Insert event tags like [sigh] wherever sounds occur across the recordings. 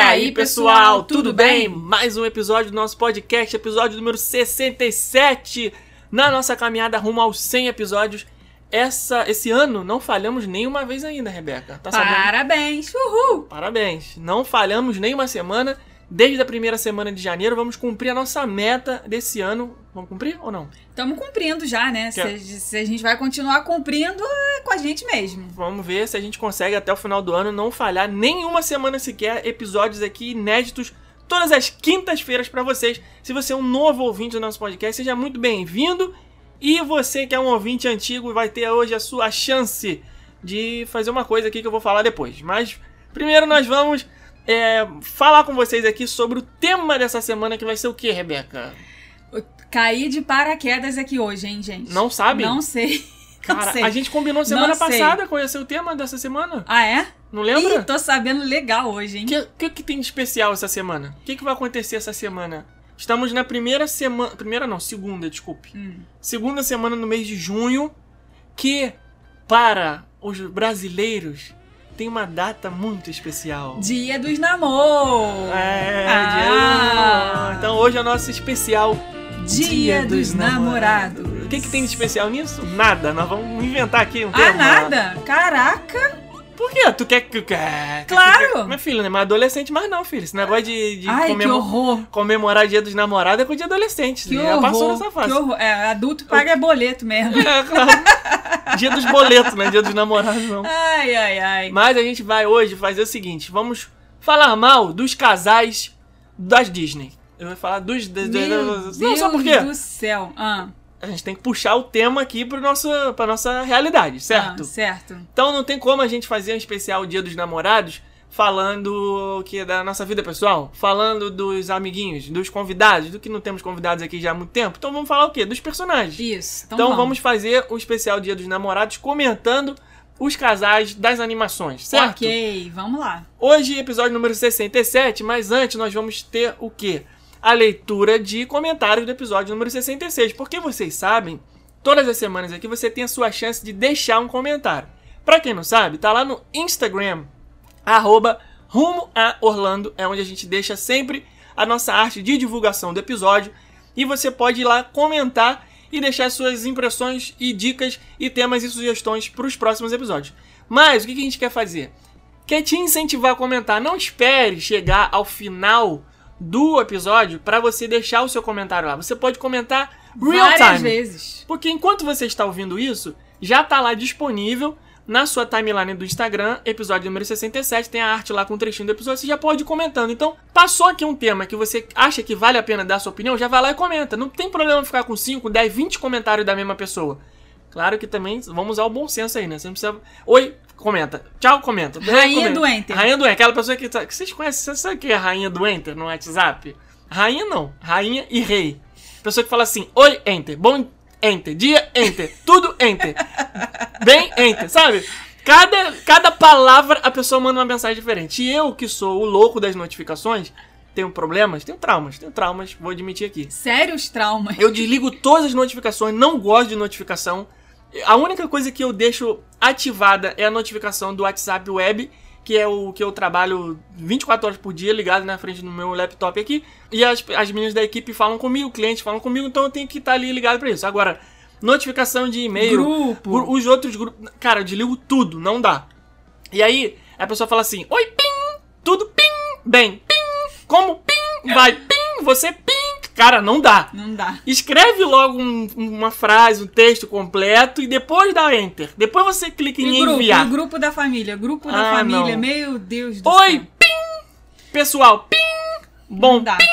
E aí, pessoal, tudo bem? Mais um episódio do nosso podcast, episódio número 67, na nossa caminhada rumo aos 100 episódios. Essa, esse ano não falhamos nenhuma vez ainda, Rebeca. Tá? Parabéns! Uhul! Parabéns. Não falhamos nenhuma semana. Desde a primeira semana de janeiro, vamos cumprir a nossa meta desse ano. Vamos cumprir ou não? Estamos cumprindo já, né? Se, a- se a gente vai continuar cumprindo, é com a gente mesmo. Vamos ver se a gente consegue até o final do ano não falhar nenhuma semana sequer. Episódios aqui inéditos todas as quintas-feiras pra vocês. Se você é um novo ouvinte do nosso podcast, seja muito bem-vindo. E você que é um ouvinte antigo vai ter hoje a sua chance de fazer uma coisa aqui que eu vou falar depois. Mas primeiro nós vamos é, falar com vocês aqui sobre o tema dessa semana que vai ser o que, Rebeca? Caí de paraquedas aqui hoje, hein, gente? Não sabe? Não sei. [laughs] Não Cara, sei. a gente combinou semana passada qual ia ser o tema dessa semana. Ah, é? Não lembra? Ih, tô sabendo legal hoje, hein? O que, que, que tem de especial essa semana? O que, que vai acontecer essa semana? Estamos na primeira semana. Primeira não, segunda, desculpe. Hum. Segunda semana no mês de junho. Que, para os brasileiros, tem uma data muito especial. Dia dos namoros! É, Ah. dia- Então hoje é o nosso especial Dia dos namorados. O que, que tem de especial nisso? Nada. Nós vamos inventar aqui um Ah, tema. nada? Caraca! Por quê? Tu quer que. Claro. quer- Minha filha, não é mais adolescente, mas não, filho. Esse negócio de, de Ai, que comemo- horror! comemorar dia dos namorados é com o dia adolescente. Que Já horror! passou nessa Que fase. horror! É, adulto paga boleto mesmo. É, claro. dia dos boletos, não é dia dos namorados, não. Ai, ai, ai. Mas a gente vai hoje fazer o seguinte: vamos falar mal dos casais das Disney. Eu vou falar dos. Meu não, Deus sabe por quê? do céu. Ah, A gente tem que puxar o tema aqui pro nosso, pra nossa realidade, certo? ah, certo. Então não tem como a gente fazer um especial Dia dos Namorados falando que é da nossa vida pessoal, falando dos amiguinhos, dos convidados, do que não temos convidados aqui já há muito tempo. Então vamos falar o quê? Dos personagens. Isso. Então, Então vamos fazer o especial Dia dos Namorados comentando os casais das animações, certo? Ok, vamos lá. Hoje, episódio número 67, mas antes nós vamos ter o quê? A leitura de comentários do episódio número 66. Porque vocês sabem, todas as semanas aqui você tem a sua chance de deixar um comentário. Pra quem não sabe, tá lá no Instagram, arroba rumo a Orlando, é onde a gente deixa sempre a nossa arte de divulgação do episódio. E você pode ir lá comentar e deixar suas impressões e dicas e temas e sugestões para os próximos episódios. Mas o que a gente quer fazer? quer te incentivar a comentar. Não espere chegar ao final do episódio para você deixar o seu comentário lá. Você pode comentar real Várias time. vezes. Porque enquanto você está ouvindo isso, já tá lá disponível na sua timeline do Instagram, episódio número 67, tem a arte lá com um trechinho do episódio, você já pode ir comentando. Então, passou aqui um tema que você acha que vale a pena dar sua opinião, já vai lá e comenta. Não tem problema ficar com 5, 10, 20 comentários da mesma pessoa. Claro que também vamos usar o bom senso aí, né? Você não precisa. Oi, comenta. Tchau, comenta. Rainha Comenta. do Enter. Rainha do Enter. Aquela pessoa que, que vocês conhecem. Você sabe o que é rainha do Enter no WhatsApp? Rainha não. Rainha e rei. Pessoa que fala assim: Oi, Enter. Bom Enter. Dia Enter. Tudo Enter. [laughs] Bem Enter. Sabe? Cada, cada palavra a pessoa manda uma mensagem diferente. E eu, que sou o louco das notificações, tenho problemas, tenho traumas, tenho traumas, vou admitir aqui. Sérios traumas. Eu desligo todas as notificações, não gosto de notificação. A única coisa que eu deixo ativada é a notificação do WhatsApp Web, que é o que eu trabalho 24 horas por dia ligado na frente do meu laptop aqui. E as, as meninas da equipe falam comigo, clientes falam comigo, então eu tenho que estar ali ligado pra isso. Agora, notificação de e-mail, Grupo. gru- os outros grupos. Cara, eu desligo tudo, não dá. E aí, a pessoa fala assim: Oi, pim, tudo pim, bem, pim, como pim, vai pim, você pim. Cara, não dá. Não dá. Escreve logo um- uma frase, um texto completo e depois dá enter. Depois você clica em grupo, enviar. e o grupo da família, grupo Ah, da família, não. meu Deus do Oi, céu. pim! Pessoal, pim! Bom, pim!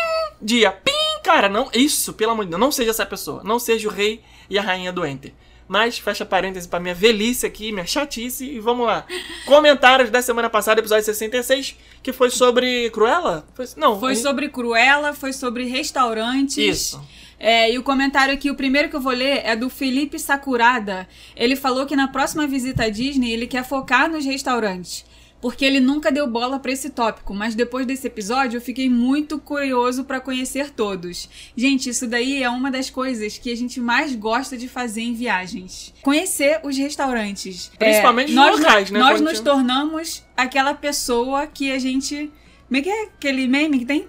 Dia, pim! Cara, não, isso, pelo amor de Deus, não seja essa pessoa. Não seja o rei e a rainha do enter. Mas fecha parênteses pra minha velhice aqui, minha chatice e vamos lá. Comentários da semana passada, episódio 66, que foi sobre Cruella? Foi, não, Foi a- sobre Cruella, foi sobre restaurantes. Isso. É, e o comentário aqui, o primeiro que eu vou ler é do Felipe Sakurada. Ele falou que na próxima visita à Disney ele quer focar nos restaurantes. Porque ele nunca deu bola pra esse tópico, mas depois desse episódio eu fiquei muito curioso pra conhecer todos. Gente, isso daí é uma das coisas que a gente mais gosta de fazer em viagens. Conhecer os restaurantes. Principalmente É, os nós, locais, né, Nós nos tornamos aquela pessoa que a gente... Como é que é aquele meme que tem?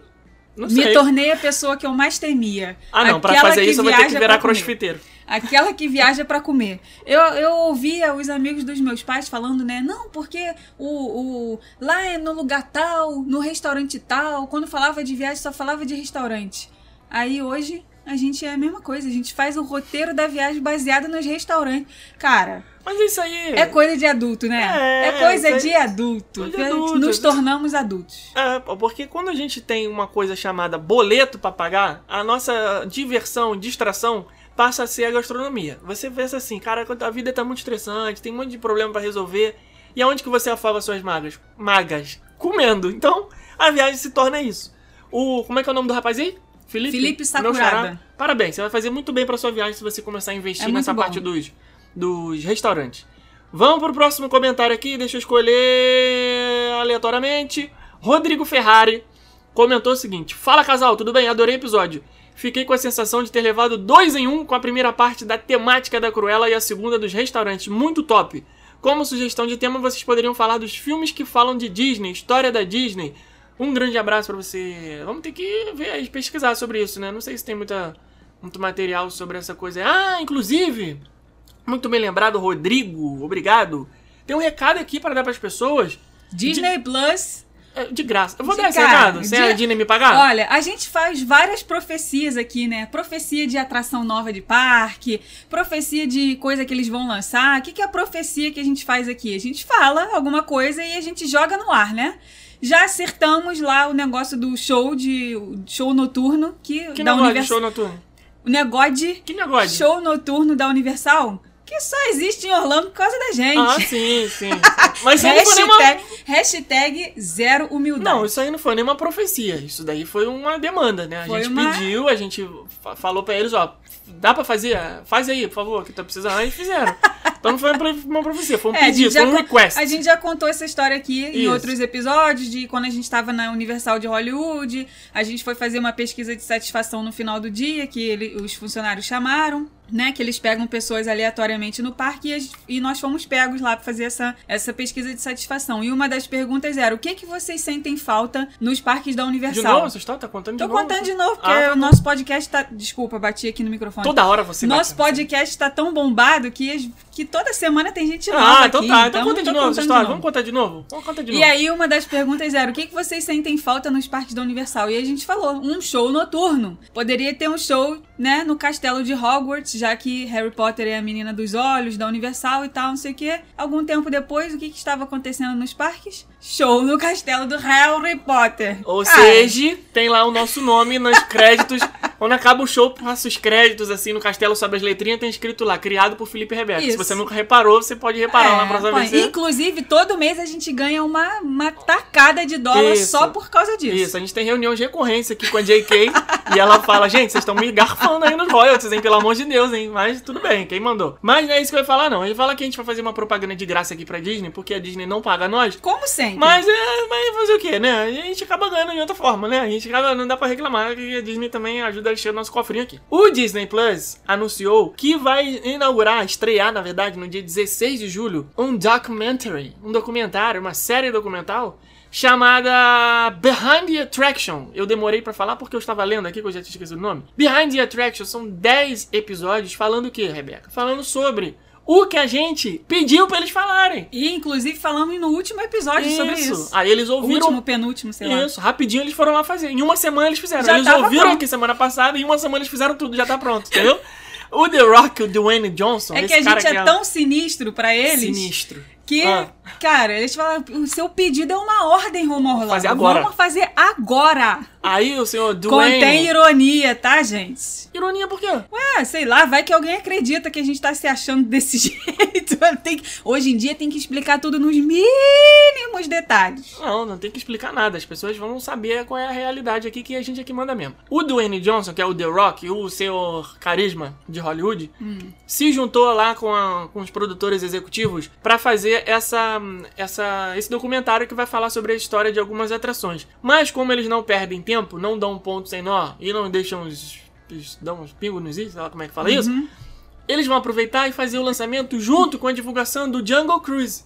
Não Me tornei a pessoa que eu mais temia. Ah, não, pra Aquela fazer que isso eu vou ter que virar pra crossfiteiro. Aquela que viaja pra comer. Eu, eu ouvia os amigos dos meus pais falando, né? Não, porque o, o lá é no lugar tal, no restaurante tal. Quando falava de viagem, só falava de restaurante. Aí hoje a gente é a mesma coisa. A gente faz o roteiro da viagem baseado nos restaurantes. Cara, Mas isso aí. é coisa de adulto, né? É, É, coisa de adulto. de adulto. Nos tornamos adultos. É, porque quando a gente tem uma coisa chamada boleto pra pagar, a nossa diversão, distração passa a ser a gastronomia. Você pensa assim, cara, a vida tá muito estressante, tem um monte de problema pra resolver. E aonde que você afoga suas magas? Magas. Comendo. Então, a viagem se torna isso. O, como é que é o nome do rapaz aí? Felipe? Felipe Sakurada. Parabéns, você vai fazer muito bem pra sua viagem se você começar a investir É nessa bom. parte dos, dos restaurantes. Vamos pro próximo comentário aqui, deixa eu escolher aleatoriamente. Rodrigo Ferrari comentou o seguinte: Fala casal, tudo bem? Adorei o episódio. Fiquei com a sensação de ter levado dois em um com a primeira parte da temática da Cruella e a segunda dos restaurantes. Muito top. Como sugestão de tema, vocês poderiam falar dos filmes que falam de Disney, história da Disney. Um grande abraço pra você. Vamos ter que ver aí, pesquisar sobre isso, né? Não sei se tem muita, muito material sobre essa coisa. Ah, inclusive, muito bem lembrado, Rodrigo, obrigado. Tem um recado aqui para dar para as pessoas Disney Plus é, de graça. Eu vou De dar esse cara, recado, sem de- a Disney me pagar? Olha, a gente faz várias profecias aqui, né? Profecia de atração nova de parque, profecia de coisa que eles vão lançar. O que, que é a profecia que a gente faz aqui? A gente fala alguma coisa e a gente joga no ar, né? Já acertamos lá o negócio do show de show noturno que, que da negócio de Universal. show noturno? O negócio de Que negócio? show noturno da Universal que só existe em Orlando por causa da gente. Ah, sim, sim. [laughs] Mas isso aí não foi nenhuma... hashtag, hashtag zero humildade. Não, isso aí não foi nenhuma profecia. Isso daí foi uma demanda, né? A Foi gente uma- pediu, a gente fa- falou pra eles, ó, dá pra fazer? Faz aí, por favor, que tá precisando. Aí fizeram. Então não foi uma prof- uma profecia, foi um É, pedido, foi um request. A gente já contou essa história aqui em Isso. outros episódios, de quando a gente estava na Universal de Hollywood. A gente foi fazer uma pesquisa de satisfação no final do dia, que ele- os funcionários chamaram, né? Que eles pegam pessoas aleatoriamente no parque e, e nós fomos pegos lá para fazer essa, essa pesquisa de satisfação. E uma das perguntas era: o que, que vocês sentem falta nos parques da De Universal? novo, você está tá contando de Tô novo? contando de novo, porque Ah, tá o nosso podcast tá. Desculpa, bati aqui no microfone. Toda hora você Nosso bate. podcast tá tão bombado que, que toda semana tem gente nova Ah, então aqui. tá. Então conta eu de novo essa história. Vamos contar de novo? Vamos contar de E novo. aí, uma das perguntas era: o que, que vocês sentem falta nos parques da Universal? E a gente falou: um show noturno. Poderia ter um show, né, no castelo de Hogwarts, já que Harry Potter é a menina dos olhos da Universal e tal, não sei o quê. Algum tempo depois, o que, que estava acontecendo nos parques? Show no castelo do Harry Potter. Ou Cara, seja, tem lá o nosso nome nos créditos. [laughs] Quando acaba o show, passa os créditos assim no castelo, sobe as letrinhas, tem escrito lá, criado por Felipe Rebeca. Se Isso. você nunca reparou, você pode reparar lá na próxima põe. vez. Inclusive, todo mês a gente ganha uma, uma tacada de dólar Isso. só por causa disso. Isso, a gente tem reunião de recorrência aqui com a JK e ela fala, gente, vocês estão me garfando aí nos royalties, hein? Pelo amor de Deus, hein? Mas tudo bem, quem mandou? Mas não é isso que eu ia falar, não. Ele fala que a gente vai fazer uma propaganda de graça aqui pra Disney, porque a Disney não paga nós. Como sempre. Mas é, mas o quê, né? A gente acaba ganhando de outra forma, né? A gente acaba, não dá pra reclamar que a Disney também ajuda a encher o nosso cofrinho aqui. O Disney Plus anunciou que vai inaugurar, estrear, na verdade, no dia 16 de julho, um documentary, um documentário, uma série documental chamada Behind the Attraction. Eu demorei pra falar porque eu estava lendo aqui, que eu já tinha esquecido o nome. Behind the Attraction são 10 episódios falando o que, Rebeca? Falando sobre o que a gente pediu pra eles falarem. E inclusive falamos no último episódio sobre isso. Aí eles ouviram. Último, penúltimo, sei lá. Isso, rapidinho eles foram lá fazer. Em uma semana eles fizeram. Já eles ouviram pronto. aqui semana passada e em uma semana eles fizeram tudo, já tá pronto, entendeu? o The Rock, o Dwayne Johnson, É que a gente que é tão sinistro pra eles sinistro. que, Ah. cara, eles falam: o seu pedido é uma ordem, Romulo. fazer agora. Vamos fazer agora. Aí o senhor Dwayne... Contém ironia, tá, gente? Ironia por quê? Ué, sei lá, vai que alguém acredita que a gente tá se achando desse [laughs] jeito. Que- hoje em dia tem que explicar tudo nos mínimos detalhes. Não, não tem que explicar nada. As pessoas vão saber qual é a realidade aqui que a gente aqui manda mesmo. O Dwayne Johnson, que é o The Rock, o senhor carisma de Hollywood, se juntou lá com, a- com os produtores executivos pra fazer essa, essa, esse documentário que vai falar sobre a história de algumas atrações. Mas como eles não perdem tempo, não dão ponto sem nó e não deixam os, os- dão uns pingos nos is, sei lá como é que fala isso, eles vão aproveitar e fazer o lançamento junto com a divulgação do Jungle Cruise.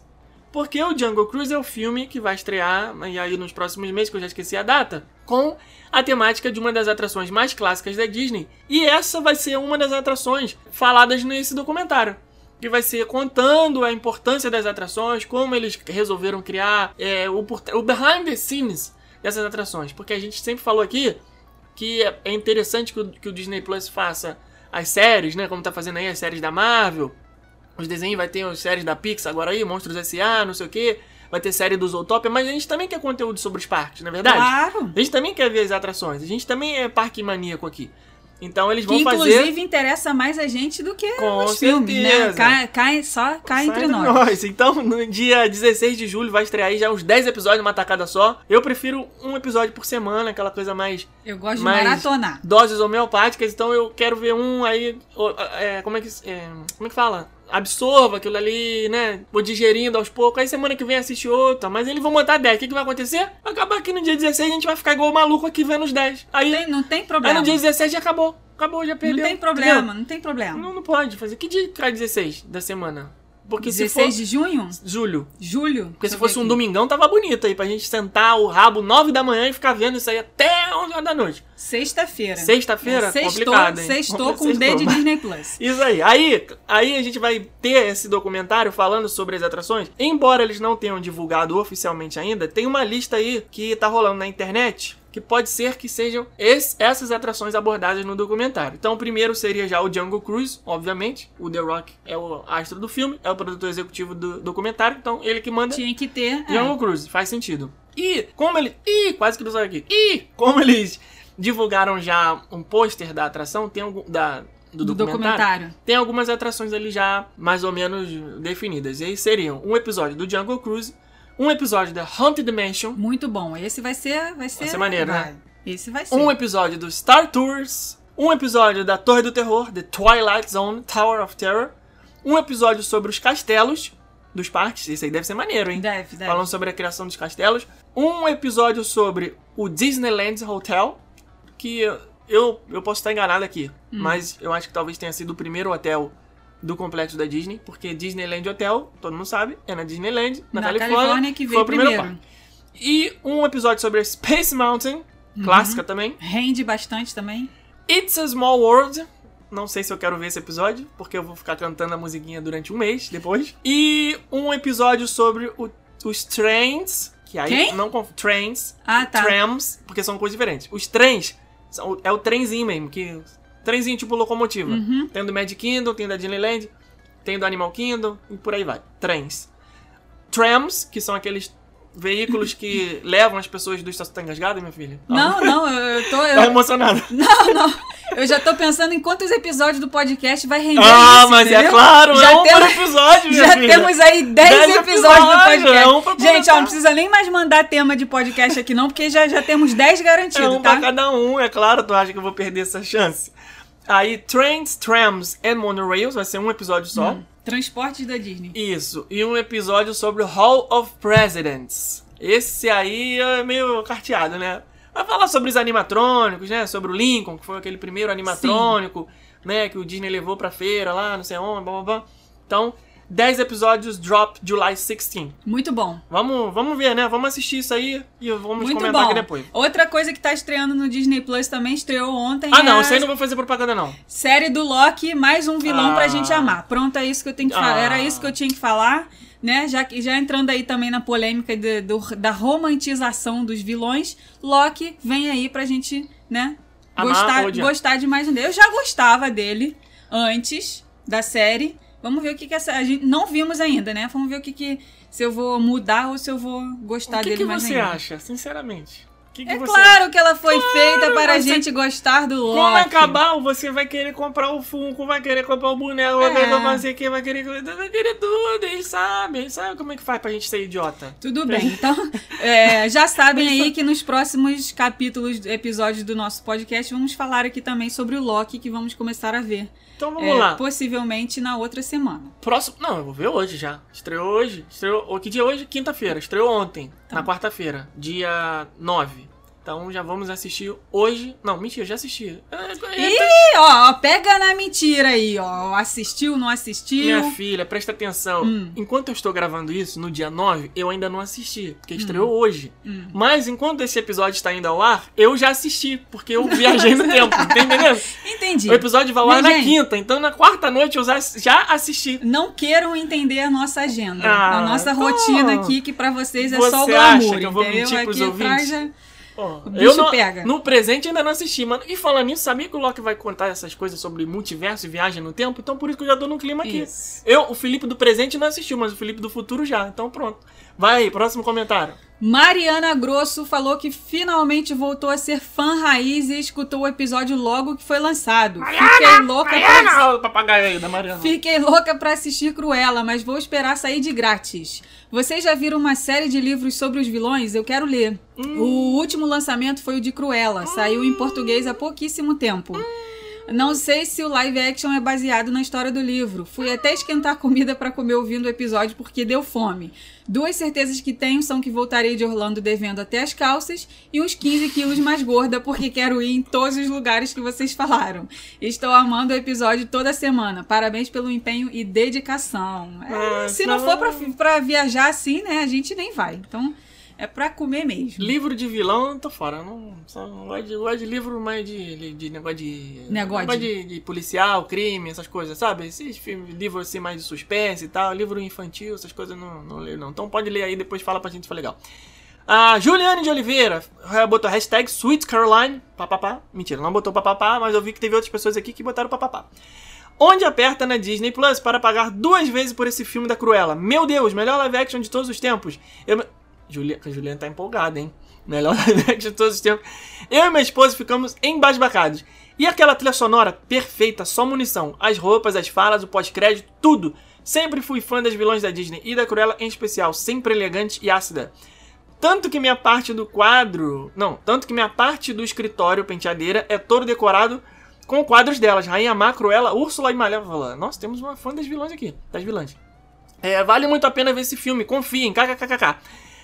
Porque o Jungle Cruise é o filme que vai estrear, e aí nos próximos meses, que eu já esqueci a data, com a temática de uma das atrações mais clássicas da Disney. E essa vai ser uma das atrações faladas nesse documentário. Que vai ser contando a importância das atrações, como eles resolveram criar é, o, o behind the scenes dessas atrações. Porque a gente sempre falou aqui que é é interessante que o, que o Disney Plus faça as séries, né? Como tá fazendo aí as séries da Marvel. Os desenhos vai ter as séries da Pixar agora aí, Monstros S.A., não sei o que. Vai ter série do Zootopia, mas a gente também quer conteúdo sobre os parques, não é verdade? Claro. A gente também quer ver as atrações. A gente também é parque maníaco aqui. Então eles vão Que fazer. inclusive interessa mais a gente do que Com os filmes, né? Cai, cai- só cai Sai entre nós. Então, no dia 16 de julho vai estrear aí já uns 10 episódios numa tacada só. Eu prefiro um episódio por semana, aquela coisa mais Eu gosto de Mas- maratonar. doses homeopáticas, então eu quero ver um aí. é, como é que. é, como é que fala? Absorva aquilo ali, né? Vou digerindo aos poucos. Aí semana que vem assiste outra. Mas eles vão montar 10. O que, que vai acontecer? Acabar que no dia 16 a gente vai ficar igual o maluco aqui vendo os 10. Aí, Tem- não tem aí problema. no dia 17 já acabou. Acabou, já não perdeu. tem problema, entendeu? não tem problema. Não, não pode fazer. Que dia cai 16 da semana? Porque 16 se de junho? for. Julho. Julho? Porque se Deixa eu fosse ver um aqui. domingão, tava bonito aí. Pra gente sentar o rabo 9 da manhã e ficar vendo isso aí até 11 horas da noite. Sexta-feira. Sexta-feira? É, sextou, Complicado, hein? Sextou [laughs] com Sextou. D de Disney Plus. [laughs] Isso aí. aí. Aí a gente vai ter esse documentário falando sobre as atrações. Embora eles não tenham divulgado oficialmente ainda, tem uma lista aí que tá rolando na internet. Que pode ser que sejam esse- essas atrações abordadas no documentário. Então, o primeiro seria já o Jungle Cruise, obviamente. O The Rock é o astro do filme, é o produtor executivo do documentário. Então, ele que manda Tinha que ter. é. Jungle Cruise, faz sentido. E como ele. Ih, quase que não saiu aqui. E como eles divulgaram já um pôster da atração, tem algum. Da, do, do documentário, documentário. Tem algumas atrações ali já mais ou menos definidas. E aí seriam um episódio do Jungle Cruise, um episódio da Haunted Mansion, Muito bom. Esse vai ser. Vai ser, ser maneiro, né? vai. Esse vai ser. um episódio do Star Tours, um episódio da Torre do Terror, The Twilight Zone, Tower of Terror, um episódio sobre os castelos dos parques. Esse aí deve ser maneiro, hein? Deve, deve. falando sobre a criação dos castelos. Um episódio sobre o Disneyland Hotel, que eu, eu posso estar enganado aqui, Hum. mas eu acho que talvez tenha sido o primeiro hotel do complexo da Disney, porque Disneyland Hotel, todo mundo sabe, é na Disneyland, na, Na Califórnia, Califórnia que foi veio o primeiro primeiro. E um episódio sobre Space Mountain, Uhum. clássica também. Rende bastante também. It's a Small World. Não sei se eu quero ver esse episódio, porque eu vou ficar cantando a musiquinha durante um mês depois. E um episódio sobre o- os trains. Que aí Quem? não conf- Trains. Ah, tá. Trams, porque são coisas diferentes. Os trens são- é o trenzinho mesmo, que. Trenzinho tipo locomotiva. Uhum. Tem do Magic Kingdom, tem da Disneyland, tem do Animal Kingdom e por aí vai. Trens. Trams, que são aqueles veículos que [laughs] levam as pessoas do estação. Tá engasgada, minha filha? Não, não, eu, eu tô. Tá Eu, emocionada. não, não. Eu já tô pensando em quantos episódios do podcast vai render. Ah, isso, mas é entendeu? claro, Já é um temos- por episódio, minha Já filha. temos aí 10, Dez episódios do episódios, podcast. é um pra Gente, ó, não precisa nem mais mandar tema de podcast aqui, não, porque já, já temos 10 É garantidos, um tá? pra cada um, é claro, tu acha que eu vou perder essa chance. Aí, Trains, Trams and Monorails, vai ser um episódio só. Hum. Transportes da Disney. Isso, e um episódio sobre o Hall of Presidents. Esse aí é meio carteado, né? Vai falar sobre os animatrônicos, né? Sobre o Lincoln, que foi aquele primeiro animatrônico, né? Que o Disney levou pra feira lá, não sei onde, blá blá blá. Então, 10 episódios drop July 16. Muito bom. Vamos, vamos ver, né? Vamos assistir isso aí e vamos Muito comentar bom. aqui depois. Outra coisa que tá estreando no Disney Plus também estreou ontem. Ah, é não, isso aí não vou fazer propaganda, não. série do Loki, mais um vilão Ah. pra gente amar. Pronto, é isso que eu tenho que falar. Ah. Era isso que eu tinha que falar, né? Já, que- já entrando aí também na polêmica de- do- da romantização dos vilões, Loki vem aí pra gente, né? Amar Gostar, gostar de mais um dele. Eu já gostava dele antes da série. Vamos ver o que, que essa. A gente não vimos ainda, né? Vamos ver o que, que. Se eu vou mudar ou se eu vou gostar o que, dele que mais você ainda. acha, sinceramente? Que que É você- claro que ela foi feita para a você- gente gostar do Loki. Quando acabar, você vai querer comprar o Funko, vai querer comprar o boneco, vai É. querer comprar não sei que, vai querer, vai querer tudo. Eles sabem, eles sabem como é que faz pra gente ser idiota. Tudo bem, então [laughs] é, já sabem aí que nos próximos capítulos, episódios do nosso podcast, vamos falar aqui também sobre o Loki que vamos começar a ver. Então vamos É, lá. Possivelmente na outra semana. Próximo. Não, eu vou ver hoje já. Estreou hoje. Estreou. Que dia é hoje? Quinta-feira. Estreou ontem. Na quarta-feira. Dia 9. Então já vamos assistir hoje. Não, mentira, já assisti. É, Ih, eita, ó, ó, pega na mentira aí, ó. Assistiu, não assistiu? Minha filha, presta atenção. Hum. Enquanto eu estou gravando isso, no dia 9, eu ainda não assisti, porque estreou hoje. Hum. Mas enquanto esse episódio está indo ao ar, eu já assisti, porque eu viajei no [laughs] tempo, tá entendendo? Entendi. O episódio vai ao ar na gente. quinta, então na quarta noite eu já assisti. Não queiram entender a nossa agenda, Ah, a nossa então, rotina aqui, que pra vocês é só o você acha glamour, que eu vou entendeu? mentir pros aqui ouvintes? é- Ó, O bicho eu não, pega. No presente ainda não assisti, mano. E falando nisso, sabia que o Loki vai contar essas coisas sobre multiverso e viagem no tempo? Então por isso que eu já tô no clima aqui. Isso. Eu, o Felipe do presente não assistiu, mas o Felipe do futuro já. Então pronto. Vai aí, próximo comentário. Mariana Grosso falou que finalmente voltou a ser fã raiz e escutou o episódio logo que foi lançado. Fiquei louca pra... Mariana, o papagaio aí da Mariana. Fiquei louca pra assistir Cruella, mas vou esperar sair de grátis. Vocês já viram uma série de livros sobre os vilões? Eu quero ler. O último lançamento foi o de Cruella. Saiu em português há pouquíssimo tempo. Não sei se o live action é baseado na história do livro. Fui até esquentar comida pra comer ouvindo o episódio porque deu fome. Duas certezas que tenho são que voltarei de Orlando devendo até as calças e uns 15 quilos mais gorda porque quero ir em todos os lugares que vocês falaram. Estou amando o episódio toda semana. Parabéns pelo empenho e dedicação. É, Ah, se não for pra, pra viajar assim, né, a gente nem vai. Então é pra comer mesmo. Livro de vilão, tô fora. Não, só, não gosto, de, gosto de livro mais de, de negócio de. Negócio negócio de- de, de policial, crime, essas coisas, sabe? Esses filmes, livros assim mais de suspense e tal. Livro infantil, essas coisas não, não leio, não. Então pode ler aí, depois fala pra gente se for legal. A Juliane de Oliveira botou hashtag Sweet Caroline, papapá. Mentira, não botou papapá, mas eu vi que teve outras pessoas aqui que botaram papapá. Onde aperta na Disney Plus para pagar duas vezes por esse filme da Cruella? Meu Deus, melhor live action de todos os tempos. Eu... Julia... A Juliana tá empolgada, hein? Melhor [laughs] live de todos os tempos. Eu e minha esposa ficamos embasbacados. E aquela trilha sonora perfeita, só munição. As roupas, as falas, o pós-crédito, tudo. Sempre fui fã das vilões da Disney e da Cruella em especial, sempre elegante e ácida. Tanto que minha parte do quadro. Não, tanto que minha parte do escritório penteadeira é todo decorado com quadros delas. Rainha Má, Cruella, Úrsula e Malévola. Nossa, temos uma fã das vilões aqui. Das vilãs. É, vale muito a pena ver esse filme, confiem, kkkk.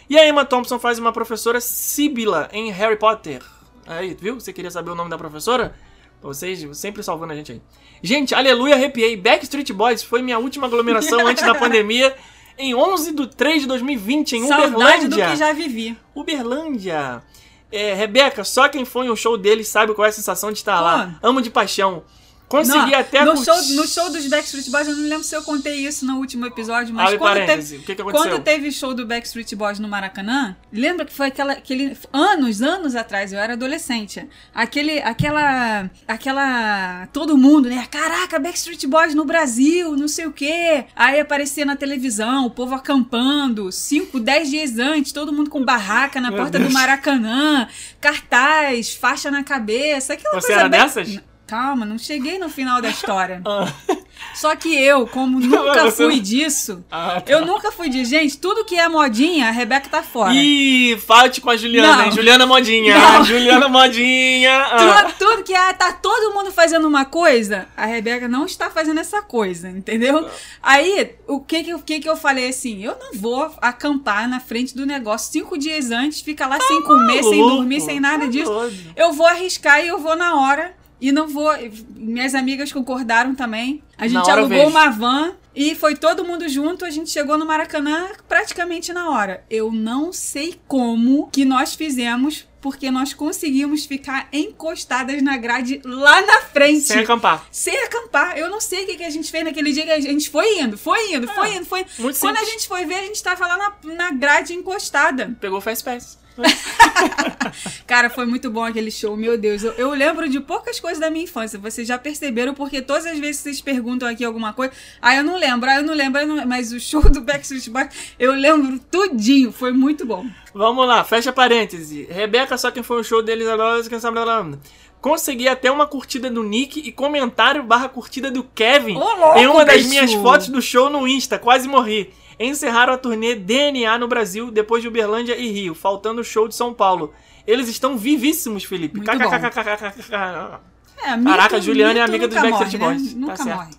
E a Emma Thompson faz uma professora Sibila em Harry Potter. Aí, viu? Você queria saber o nome da professora? Vocês sempre salvando a gente aí. Gente, aleluia, arrepiei. Backstreet Boys foi minha última aglomeração antes da [laughs] pandemia. Em 11 de 3 de 2020, em Saudade Uberlândia. do que já vivi. Uberlândia. É, Rebeca, só quem foi um show deles sabe qual é a sensação de estar lá. Amo de paixão. Consegui Não, até no, show, no show dos Backstreet Boys, eu não lembro se eu contei isso no último episódio, mas Abre quando teve, o que que aconteceu? quando teve show do Backstreet Boys no Maracanã, lembra que foi aquela, aquele anos, anos atrás, eu era adolescente. Aquele, aquela, aquela, todo mundo, né? Caraca, Backstreet Boys no Brasil, não sei o quê. Aí aparecia na televisão, o povo acampando, 5, 10 dias antes, todo mundo com barraca na Meu porta Deus. do Maracanã, cartaz, faixa na cabeça, aquela Você coisa era bem- dessas? Calma, não cheguei no final da história. [laughs] Ah, Só que eu, como [laughs] nunca Você fui disso, ah, tá. eu nunca fui disso. Gente, tudo que é modinha, a Rebeca tá fora. Ih, falte com a Juliana, Não. hein? Juliana Modinha. Não. [laughs] Juliana Modinha. Ah. Tudo, tudo que é, tá todo mundo fazendo uma coisa, a Rebeca não está fazendo essa coisa, entendeu? Aí, o que que, eu- o que que eu falei assim? Eu não vou acampar na frente do negócio cinco dias antes, ficar lá sem comer, sem dormir, sem nada tá disso. doido. Eu vou arriscar e eu vou na hora. E não vou. Minhas amigas concordaram também. A gente alugou uma van e foi todo mundo junto. A gente chegou no Maracanã praticamente na hora. Eu não sei como que nós fizemos, porque nós conseguimos ficar encostadas na grade lá na frente. Sem acampar. Sem acampar. Eu não sei o que, que a gente fez naquele dia que a gente foi indo, foi indo, foi indo, foi indo. Ah, Quando a simples. gente foi ver, a gente tava lá na, na grade encostada. Pegou Fast Pass. [laughs] Cara, foi muito bom aquele show, meu Deus. Eu, eu lembro de poucas coisas da minha infância. Vocês já perceberam, porque todas as vezes que vocês perguntam aqui alguma coisa, ah, eu não lembro, ah, eu não lembro, eu não- mas o show do Backstreet Boys, eu lembro tudinho. Foi muito bom. Vamos lá, fecha parêntese. Rebeca, só quem foi o show deles agora, quem sabe Consegui até uma curtida do Nick e comentário barra curtida do Kevin Ô, louco, em uma das bicho! minhas fotos do show no Insta. Quase morri. Encerraram a turnê DNA no Brasil depois de Uberlândia e Rio, faltando o show de São Paulo. Eles estão vivíssimos, Felipe. É, mito, Caraca, a Juliana é amiga dos Backstreet morre, Boys. Né? Tá Nunca certo. morre.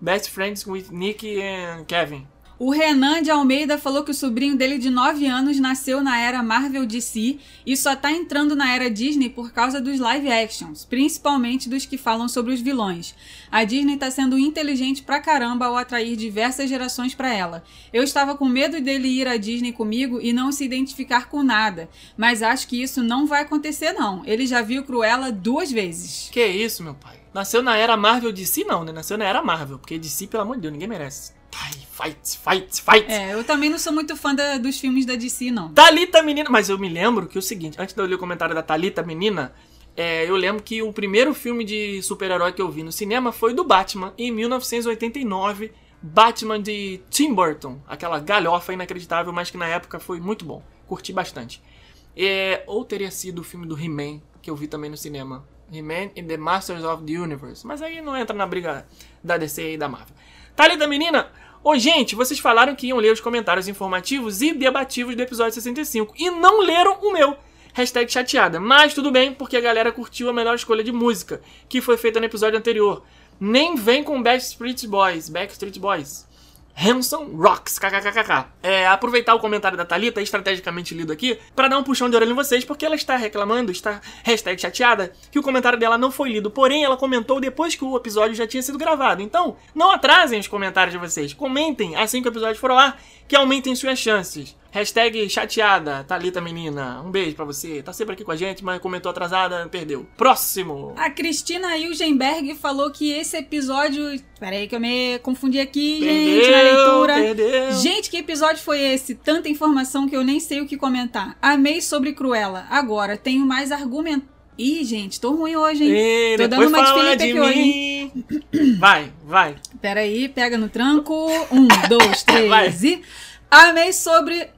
Best friends with Nick and Kevin. O Renan de Almeida falou que o sobrinho dele de 9 anos nasceu na era Marvel DC e só tá entrando na era Disney por causa dos live actions, principalmente dos que falam sobre os vilões. A Disney tá sendo inteligente pra caramba ao atrair diversas gerações pra ela. Eu estava com medo dele ir à Disney comigo e não se identificar com nada, mas acho que isso não vai acontecer não. Ele já viu Cruella duas vezes. Que isso, meu pai? Nasceu na era Marvel DC, não, né? Nasceu na era Marvel, porque DC, pelo amor de Deus, ninguém merece. Ai, fights, fights, fights. É, eu também não sou muito fã da- dos filmes da DC não. Thalita Menina. Mas eu me lembro que o seguinte, antes de eu ler o comentário da Thalita Menina, é, eu lembro que o primeiro filme de super-herói que eu vi no cinema foi do Batman, em 1989. Batman de Tim Burton. Aquela galhofa inacreditável, mas que na época foi muito bom. Curti bastante. É, ou teria sido o filme do He-Man, que eu vi também no cinema. He-Man and the Masters of the Universe. Mas aí não entra na briga da DC e da Marvel. Thalita Menina, Ô, gente, vocês falaram que iam ler os comentários informativos e debativos do episódio 65 e não leram o meu. Hashtag chateada. Mas tudo bem, porque a galera curtiu a melhor escolha de música, que foi feita no episódio anterior. Nem vem com Backstreet Boys. Backstreet Boys. Hanson Rocks, kkkk. É, aproveitar o comentário da Thalita, estrategicamente lido aqui, para dar um puxão de orelha em vocês, porque ela está reclamando, está hashtag chateada, que o comentário dela não foi lido. Porém, ela comentou depois que o episódio já tinha sido gravado. Então, não atrasem os comentários de vocês. Comentem assim que o episódio for ao ar, que aumentem suas chances. Hashtag chateada, Thalita menina. Um beijo pra você. Tá sempre aqui com a gente, mas comentou atrasada, perdeu. Próximo. A Cristina Hilgenberg falou que esse episódio. Peraí, que eu me confundi aqui, gente, na leitura. perdeu. Gente, que episódio foi esse? Tanta informação que eu nem sei o que comentar. Amei sobre Cruella. Agora, tenho mais argumento. Ih, gente, tô ruim hoje, hein? E Tô dando uma de Felipe de aqui hoje, hein? Vai, vai. Peraí, pega no tranco. Um, dois, [laughs] Vai. três e. Amei sobre.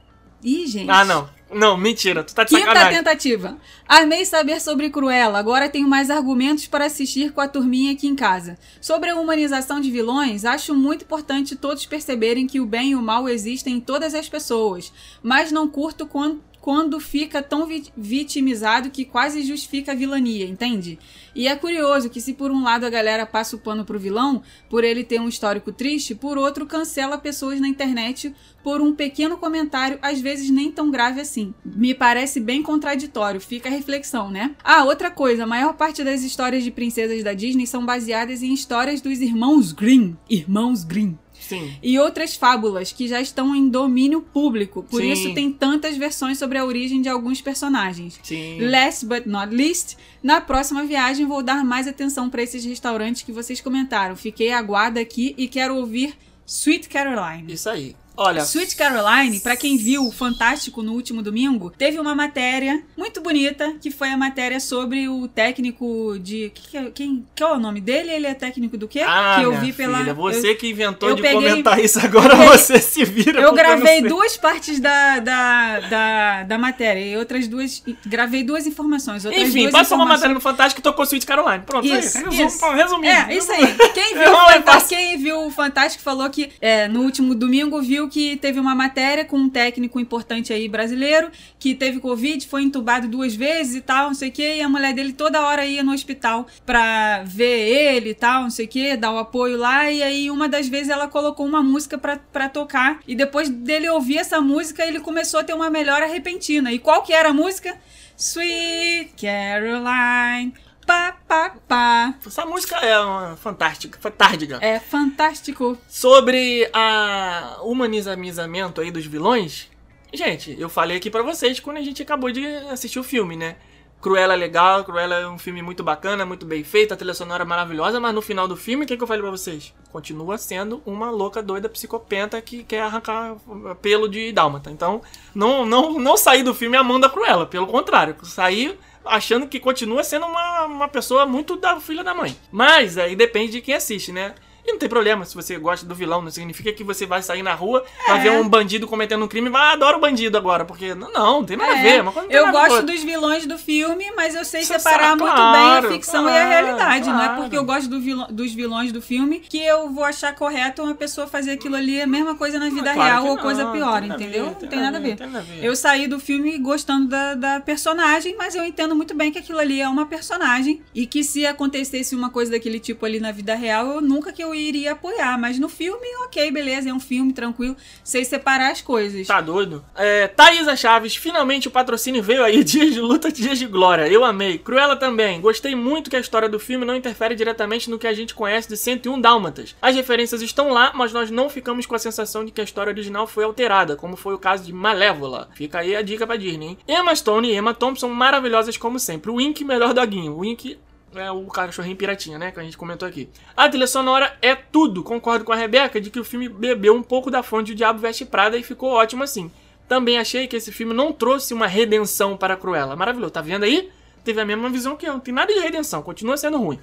Ih, gente. Ah, não. Não, mentira. Tu tá de Quinta sacanagem. tentativa. Amei saber sobre Cruella. Agora tenho mais argumentos para assistir com a turminha aqui em casa. Sobre a humanização de vilões, acho muito importante todos perceberem que o bem e o mal existem em todas as pessoas. Mas não curto quando, quando fica tão vi- vitimizado que quase justifica a vilania, entende? E é curioso que se por um lado a galera passa o pano pro vilão, por ele ter um histórico triste, por outro cancela pessoas na internet por um pequeno comentário, às vezes nem tão grave assim. Me parece bem contraditório, fica a reflexão, né? Ah, outra coisa, a maior parte das histórias de princesas da Disney são baseadas em histórias dos irmãos Grimm. Irmãos Grimm. Sim. E outras fábulas que já estão em domínio público, por Sim. isso tem tantas versões sobre a origem de alguns personagens. Sim. Last but not least, na próxima viagem vou dar mais atenção para esses restaurantes que vocês comentaram. Fiquei aguada aqui e quero ouvir Sweet Caroline. Isso aí. Olha. Sweet Caroline, pra quem viu o Fantástico no último domingo, teve uma matéria muito bonita, que foi a matéria sobre o técnico de. que é- quem, qual é o nome dele? Ele é técnico do quê? Ah, que eu vi pela. filha, você eu, que inventou de peguei- comentar isso agora, peguei- [laughs] você se vira. eu gravei duas partes da, da, da, da matéria e outras duas. Gravei duas informações. Outras Enfim, duas passou uma informações- matéria no Fantástico e tocou Sweet Caroline. Pronto, Isso, aí. Resumo, isso. resumindo. É, isso aí. Quem viu, [laughs] o é Fanta- fácil. quem viu o Fantástico falou que é, no último domingo viu que teve uma matéria com um técnico importante aí brasileiro que teve Covid, foi entubado duas vezes e tal, não sei o que, e a mulher dele toda hora ia no hospital pra ver ele e tal, não sei o que, dar o apoio lá, e aí uma das vezes ela colocou uma música pra, pra tocar, e depois dele ouvir essa música, ele começou a ter uma melhora repentina. E qual que era a música? Sweet Caroline. Pá, pá, pá. Essa música é uma fantástica, fantástica. É fantástico. Sobre a humanizamento aí dos vilões, gente, eu falei aqui pra vocês quando a gente acabou de assistir o filme, né? Cruella é legal, Cruella é um filme muito bacana, muito bem feito, a trilha sonora é maravilhosa, mas no final do filme, o que, que eu falei pra vocês? Continua sendo uma louca, doida, psicopenta que quer arrancar pelo de dálmata. Então, não, não, não saí do filme amando a Cruella, pelo contrário, saí achando que continua sendo uma, uma pessoa muito da filha da mãe. Mas aí depende de quem assiste, né? E não tem problema se você gosta do vilão, não significa que você vai sair na rua, vai ver um bandido cometendo um crime e vai, ah, adoro bandido agora, porque não, não tem nada a ver. Tem eu gosto dos vilões do filme, mas eu sei Você separar sabe, muito claro, bem a ficção e a claro, realidade. Não é claro. porque eu gosto do vilão- dos vilões do filme que eu vou achar correto uma pessoa fazer aquilo ali a mesma coisa na vida claro real ou não, coisa pior, entendeu? ver, não tem nada a ver. ver. Eu saí do filme gostando da, da personagem, mas eu entendo muito bem que aquilo ali é uma personagem e que se acontecesse uma coisa daquele tipo ali na vida real, eu nunca que eu iria apoiar. Mas no filme, ok, beleza, é um filme tranquilo, sei separar as coisas. Tá doido? É, Thaisa Chaves, finalmente o patrocínio veio aí. [laughs] Dias de luta, dias de glória. Eu amei. Cruella também. Gostei muito que a história do filme não interfere diretamente no que a gente conhece de 101 Dálmatas. As referências estão lá, mas nós não ficamos com a sensação de que a história original foi alterada, como foi o caso de Malévola. Fica aí a dica pra Disney, hein? Emma Stone e Emma Thompson maravilhosas como sempre. O Wink, melhor doguinho. O Wink é o cachorrinho piratinha, né? Que a gente comentou aqui. A trilha sonora é tudo. Concordo com a Rebeca de que o filme bebeu um pouco da fonte do Diabo Veste Prada e ficou ótimo assim. Também achei que esse filme não trouxe uma redenção para a Cruella. Maravilhoso. Tá vendo aí? Teve a mesma visão que eu. Não tem nada de redenção. Continua sendo ruim.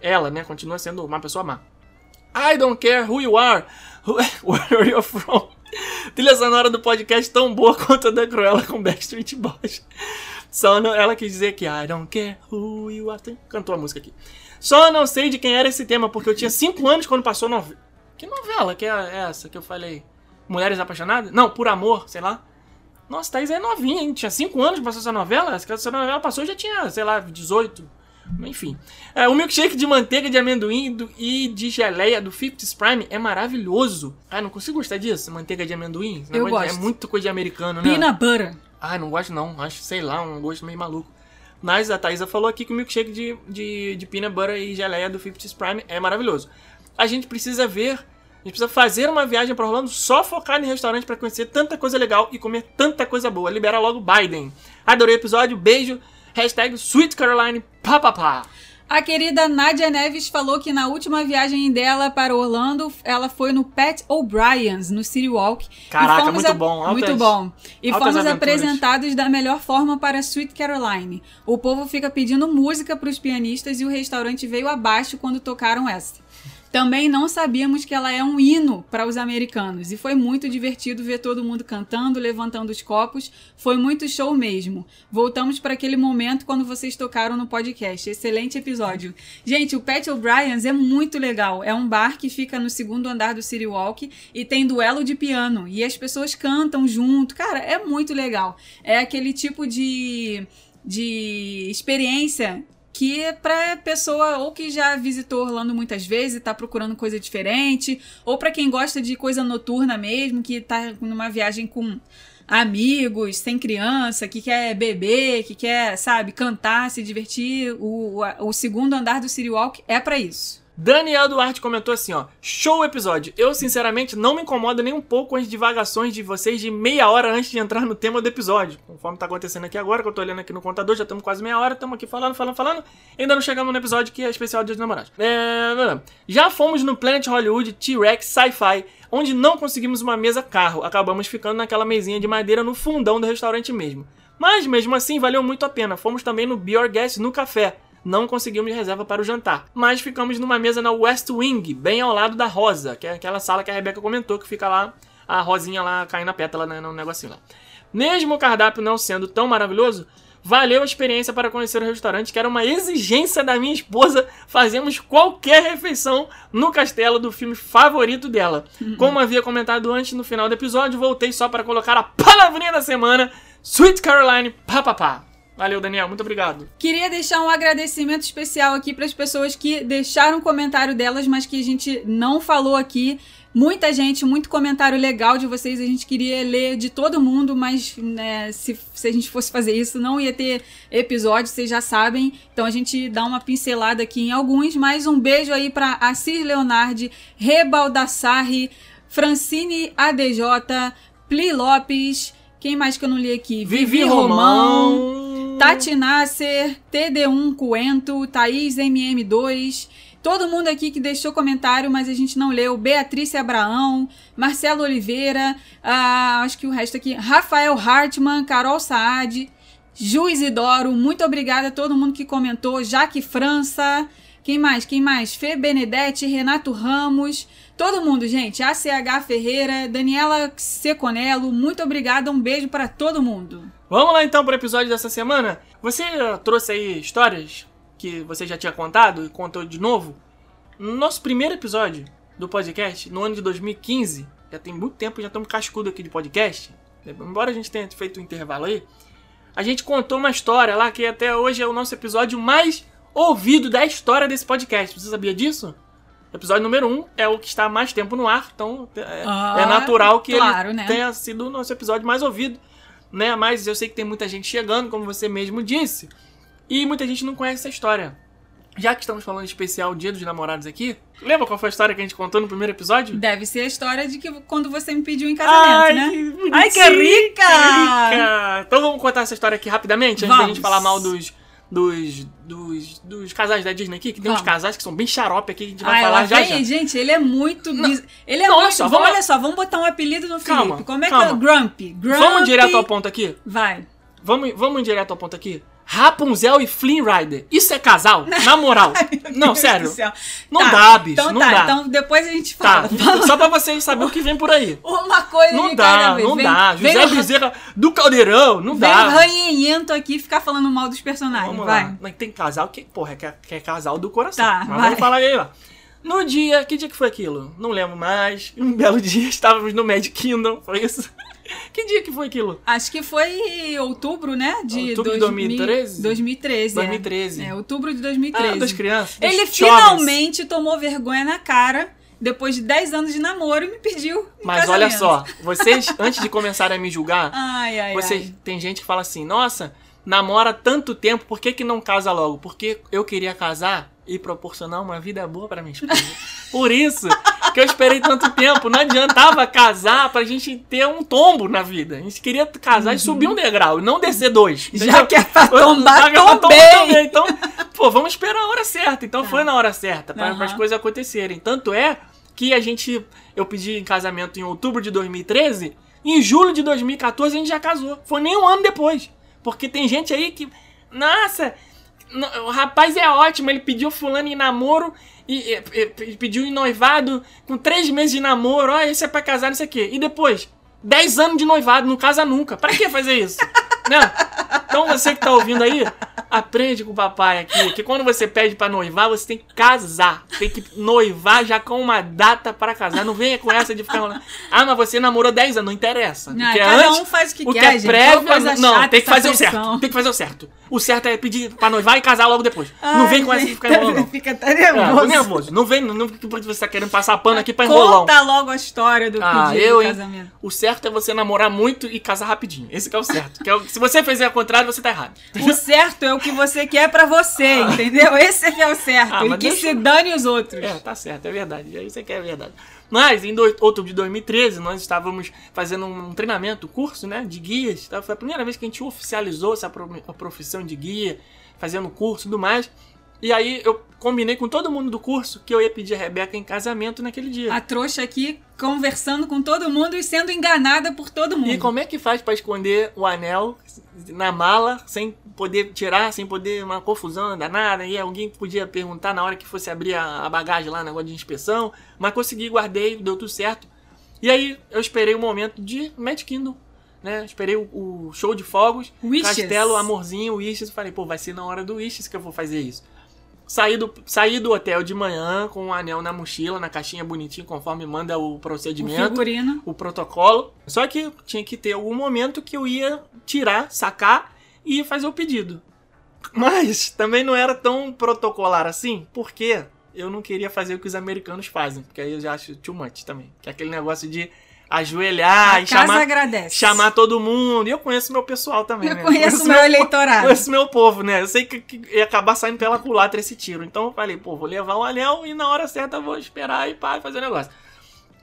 Ela, né? Continua sendo uma pessoa má. I don't care who you are, [laughs] where you're from. Trilha sonora do podcast tão boa quanto a da Cruella com Backstreet Boys. Só não, ela quis dizer que I don't care who you are. Cantou a música aqui. Só não sei de quem era esse tema, porque eu tinha 5 anos quando passou novela. Que novela que é essa que eu falei? Mulheres Apaixonadas? Não, Por Amor, sei lá. Nossa, Thaís é novinha, hein? Tinha 5 anos que passou essa novela. Essa novela passou já tinha, sei lá, 18. Enfim. É, o milkshake de manteiga de amendoim do- e de geleia do 50's Prime é maravilhoso. Ah, não consigo gostar disso, manteiga de amendoim. Eu de- gosto. É muito coisa de americano, né? Peanut butter. Ah, não gosto não. Acho, sei lá, um gosto meio maluco. Mas a Thaisa falou aqui que o milkshake de, de, de peanut butter e geleia do 50's Prime é maravilhoso. A gente precisa ver, a gente precisa fazer uma viagem pra Orlando só focado em restaurante pra conhecer tanta coisa legal e comer tanta coisa boa. Libera logo Biden. Adorei o episódio, beijo. Hashtag Sweet Caroline papapá. A querida Nadia Neves falou que na última viagem dela para Orlando, ela foi no Pat O'Brien's, no City Walk. E Caraca, fomos muito bom, altas- muito bom. E fomos aventuras. apresentados da melhor forma para Sweet Caroline. O povo fica pedindo música para os pianistas e o restaurante veio abaixo quando tocaram essa. Também não sabíamos que ela é um hino para os americanos e foi muito divertido ver todo mundo cantando, levantando os copos. Foi muito show mesmo. Voltamos para aquele momento quando vocês tocaram no podcast. Excelente episódio. Gente, o Pat O'Brien's é muito legal. É um bar que fica no segundo andar do City Walk e tem duelo de piano e as pessoas cantam junto. Cara, é muito legal. É aquele tipo de de experiência que é pra pessoa ou que já visitou Orlando muitas vezes e tá procurando coisa diferente, ou pra quem gosta de coisa noturna mesmo, que tá numa viagem com amigos, sem criança, que quer beber, que quer, sabe, cantar, se divertir. O, o, o segundo andar do City Walk é pra isso. Daniel Duarte comentou assim, ó. Show episódio. Eu, sinceramente, não me incomodo nem um pouco com as divagações de vocês de meia hora antes de entrar no tema do episódio. Conforme tá acontecendo aqui agora, que eu tô olhando aqui no contador, já estamos quase meia hora, estamos aqui falando, falando, falando. Ainda não chegamos no episódio que é especial dos Namorados. É... Já fomos no Planet Hollywood T-Rex Sci-Fi, onde não conseguimos uma mesa carro. Acabamos ficando naquela mesinha de madeira no fundão do restaurante mesmo. Mas, mesmo assim, valeu muito a pena. Fomos também no Be Your Guest no café não conseguimos reserva para o jantar. Mas ficamos numa mesa na West Wing, bem ao lado da Rosa, que é aquela sala que a Rebeca comentou, que fica lá, a Rosinha lá caindo na pétala né, no negocinho lá. Mesmo o cardápio não sendo tão maravilhoso, valeu a experiência para conhecer o restaurante, que era uma exigência da minha esposa fazermos qualquer refeição no castelo do filme favorito dela. Como havia comentado antes no final do episódio, voltei só para colocar a palavrinha da semana, Sweet Caroline Papapá. Valeu, Daniel, muito obrigado. Queria deixar um agradecimento especial aqui para as pessoas que deixaram comentário delas, mas que a gente não falou aqui. Muita gente, muito comentário legal de vocês. A gente queria ler de todo mundo, mas né, se, se a gente fosse fazer isso, não ia ter episódio, vocês já sabem. Então a gente dá uma pincelada aqui em alguns. Mas um beijo aí para Assis Leonardi, Rebaldassarri, Francine ADJ, Pli Lopes. Quem mais que eu não li aqui? Vivi Romão. Tati Nasser, TD1 Coento, Thaís MM2, todo mundo aqui que deixou comentário, mas a gente não leu. Beatriz Abraão, Marcelo Oliveira, ah, acho que o resto aqui, Rafael Hartmann, Carol Saad, Ju Isidoro, muito obrigada a todo mundo que comentou, Jaque França, Quem mais? Quem mais? Fê Benedetti, Renato Ramos, todo mundo, gente. ACH Ferreira, Daniela Seconello, muito obrigada. Um beijo para todo mundo. Vamos lá então para o episódio dessa semana. Você trouxe aí histórias que você já tinha contado e contou de novo? No nosso primeiro episódio do podcast, no ano de 2015, já tem muito tempo, já estamos cascudo aqui de podcast. Embora a gente tenha feito um intervalo aí, a gente contou uma história lá que até hoje é o nosso episódio mais ouvido da história desse podcast. Você sabia disso? Episódio número 1 um é o que está há mais tempo no ar, então é, Ah, é natural que claro, ele né? tenha sido o nosso episódio mais ouvido, né? Mas eu sei que tem muita gente chegando, como você mesmo disse, e muita gente não conhece essa história. Já que estamos falando especial Dia dos Namorados aqui, lembra qual foi a história que a gente contou no primeiro episódio? Deve ser a história de que quando você me pediu em casamento, né? que Ai, que rica! que rica! Então vamos contar essa história aqui rapidamente, antes da Vamos. gente falar mal dos, dos, dos, dos casais da Disney aqui, que tem uns Vamos. casais que são bem xarope aqui, que a gente vai Ai, falar já vem, já. gente, ele é muito. bis- Ele é Não, olha muito. só, vamos- olha só, vamos botar um apelido no Felipe. Calma, Como é que calma. é? Grumpy. Grumpy. Vamos direto ao ponto aqui? Vai. Vamos, vamos direto ao ponto aqui? Rapunzel e Flynn Rider. Isso é casal? [laughs] Na moral. não, sério. Não Tá, dá, bicho. Então não tá, dá. então depois a gente Tá, fala. só pra vocês saberem o que vem por aí. Uma coisa Não de cada dá, vez. não Vem- dá. Vem José Bezerra do Caldeirão, não Vem dá. o ranhenhento aqui ficar falando mal dos personagens. Vamos vai. lá. Mas tem casal que, porra, que é, que é casal do coração. Tá, Mas vai. vamos falar aí, ó. No dia, que dia que foi aquilo? Não lembro mais. Um belo [laughs] dia estávamos no Magic Kingdom, foi isso? [laughs] que dia que foi aquilo? Acho que foi outubro, né? De Outubro de 2000 2013? 2013. 2013. É, é outubro de 2013. Ah, das crianças. dos Ele jovens. finalmente tomou vergonha na cara depois de 10 anos de namoro e me pediu. Mas olha casamento. só, [laughs] vocês, antes de começarem a me julgar, Ai, ai, vocês, ai. tem gente que fala assim, nossa, namora tanto tempo, por que, que não casa logo? Porque eu queria casar e proporcionar uma vida boa pra minha esposa. [laughs] Por isso que eu esperei tanto tempo. Não adiantava casar pra gente ter um tombo na vida. A gente queria casar e subir um degrau, não descer dois. Já que é pra tombar, Já é pra tombei. também. Então, pô, vamos esperar a hora certa. Então foi na hora certa, para Aham. as coisas acontecerem. Tanto é que a gente. Eu pedi em casamento em outubro de 2013. Em julho de 2014 a gente já casou. Foi nem um ano depois. Porque tem gente aí que. Nossa! no- O rapaz é ótimo, ele pediu fulano em namoro e, e- e- pediu em noivado com três meses de namoro. Ó, esse é pra casar, não sei o quê. E depois, 10 anos de noivado, não casa nunca. Pra que fazer isso? [laughs] né? Então você que tá ouvindo aí, aprende com o papai aqui. Que quando você pede pra noivar, você tem que casar. Tem que noivar já com uma data pra casar. Não venha com essa de ficar falando. Ah, mas você namorou 10 anos, não interessa. Não, O que é cada antes, um faz o que o que quer, é gente. coisa não, tem que fazer o pressão. certo. Tem que fazer o certo. O certo é pedir pra noivar e casar logo depois. não Ai, vem com essa de ficar enrolando. não. Fica até É, nervoso. tô nervoso. Não vem, não, não porque você tá querendo passar pano aqui pra enrolão. Conta logo a história do Ah, pedido eu, de hein? casamento. O certo é você namorar muito e casar rapidinho. Esse que é o certo. Que é o- se você fizer ao contrário, você tá errado. O certo é o que você quer pra você, entendeu? Esse é que é o certo. Ah, e que se dane os outros. É, tá certo, é verdade. É isso que é verdade. Mas, em do- outubro de 2013, nós estávamos fazendo um treinamento, curso, né, de guias. Tá? Foi a primeira vez que a gente oficializou essa profissão de guia, fazendo curso e tudo mais. E aí, eu combinei com todo mundo do curso que eu ia pedir a Rebeca em casamento naquele dia. A trouxa aqui conversando com todo mundo e sendo enganada por todo mundo. E como é que faz pra esconder o anel na mala sem poder tirar, sem poder uma confusão danada? E alguém podia perguntar na hora que fosse abrir a, a bagagem lá, negócio de inspeção. Mas consegui, guardei, deu tudo certo. E aí eu esperei o momento de Magic Kingdom. Né? Esperei o, o show de fogos, Wishes. Castelo, Amorzinho, Wishes. Falei, pô, vai ser na hora do Wishes que eu vou fazer isso. Saí do, saí do hotel de manhã com o anel na mochila, na caixinha bonitinho, conforme manda o o procedimento figurino. o protocolo. Só que tinha que ter algum momento que eu ia tirar, sacar e fazer o pedido. Mas também não era tão protocolar assim, porque eu não queria fazer o que os americanos fazem, porque aí eu já acho too much também. Que é aquele negócio de ajoelhar A e chamar, agradece. chamar todo mundo. E eu conheço meu pessoal também, Eu né? conheço o meu eleitorado. Conheço meu povo, né? Eu sei que, que ia acabar saindo pela culatra esse tiro. Então eu falei, pô, vou levar o anel e na hora certa vou esperar e pá, fazer o negócio.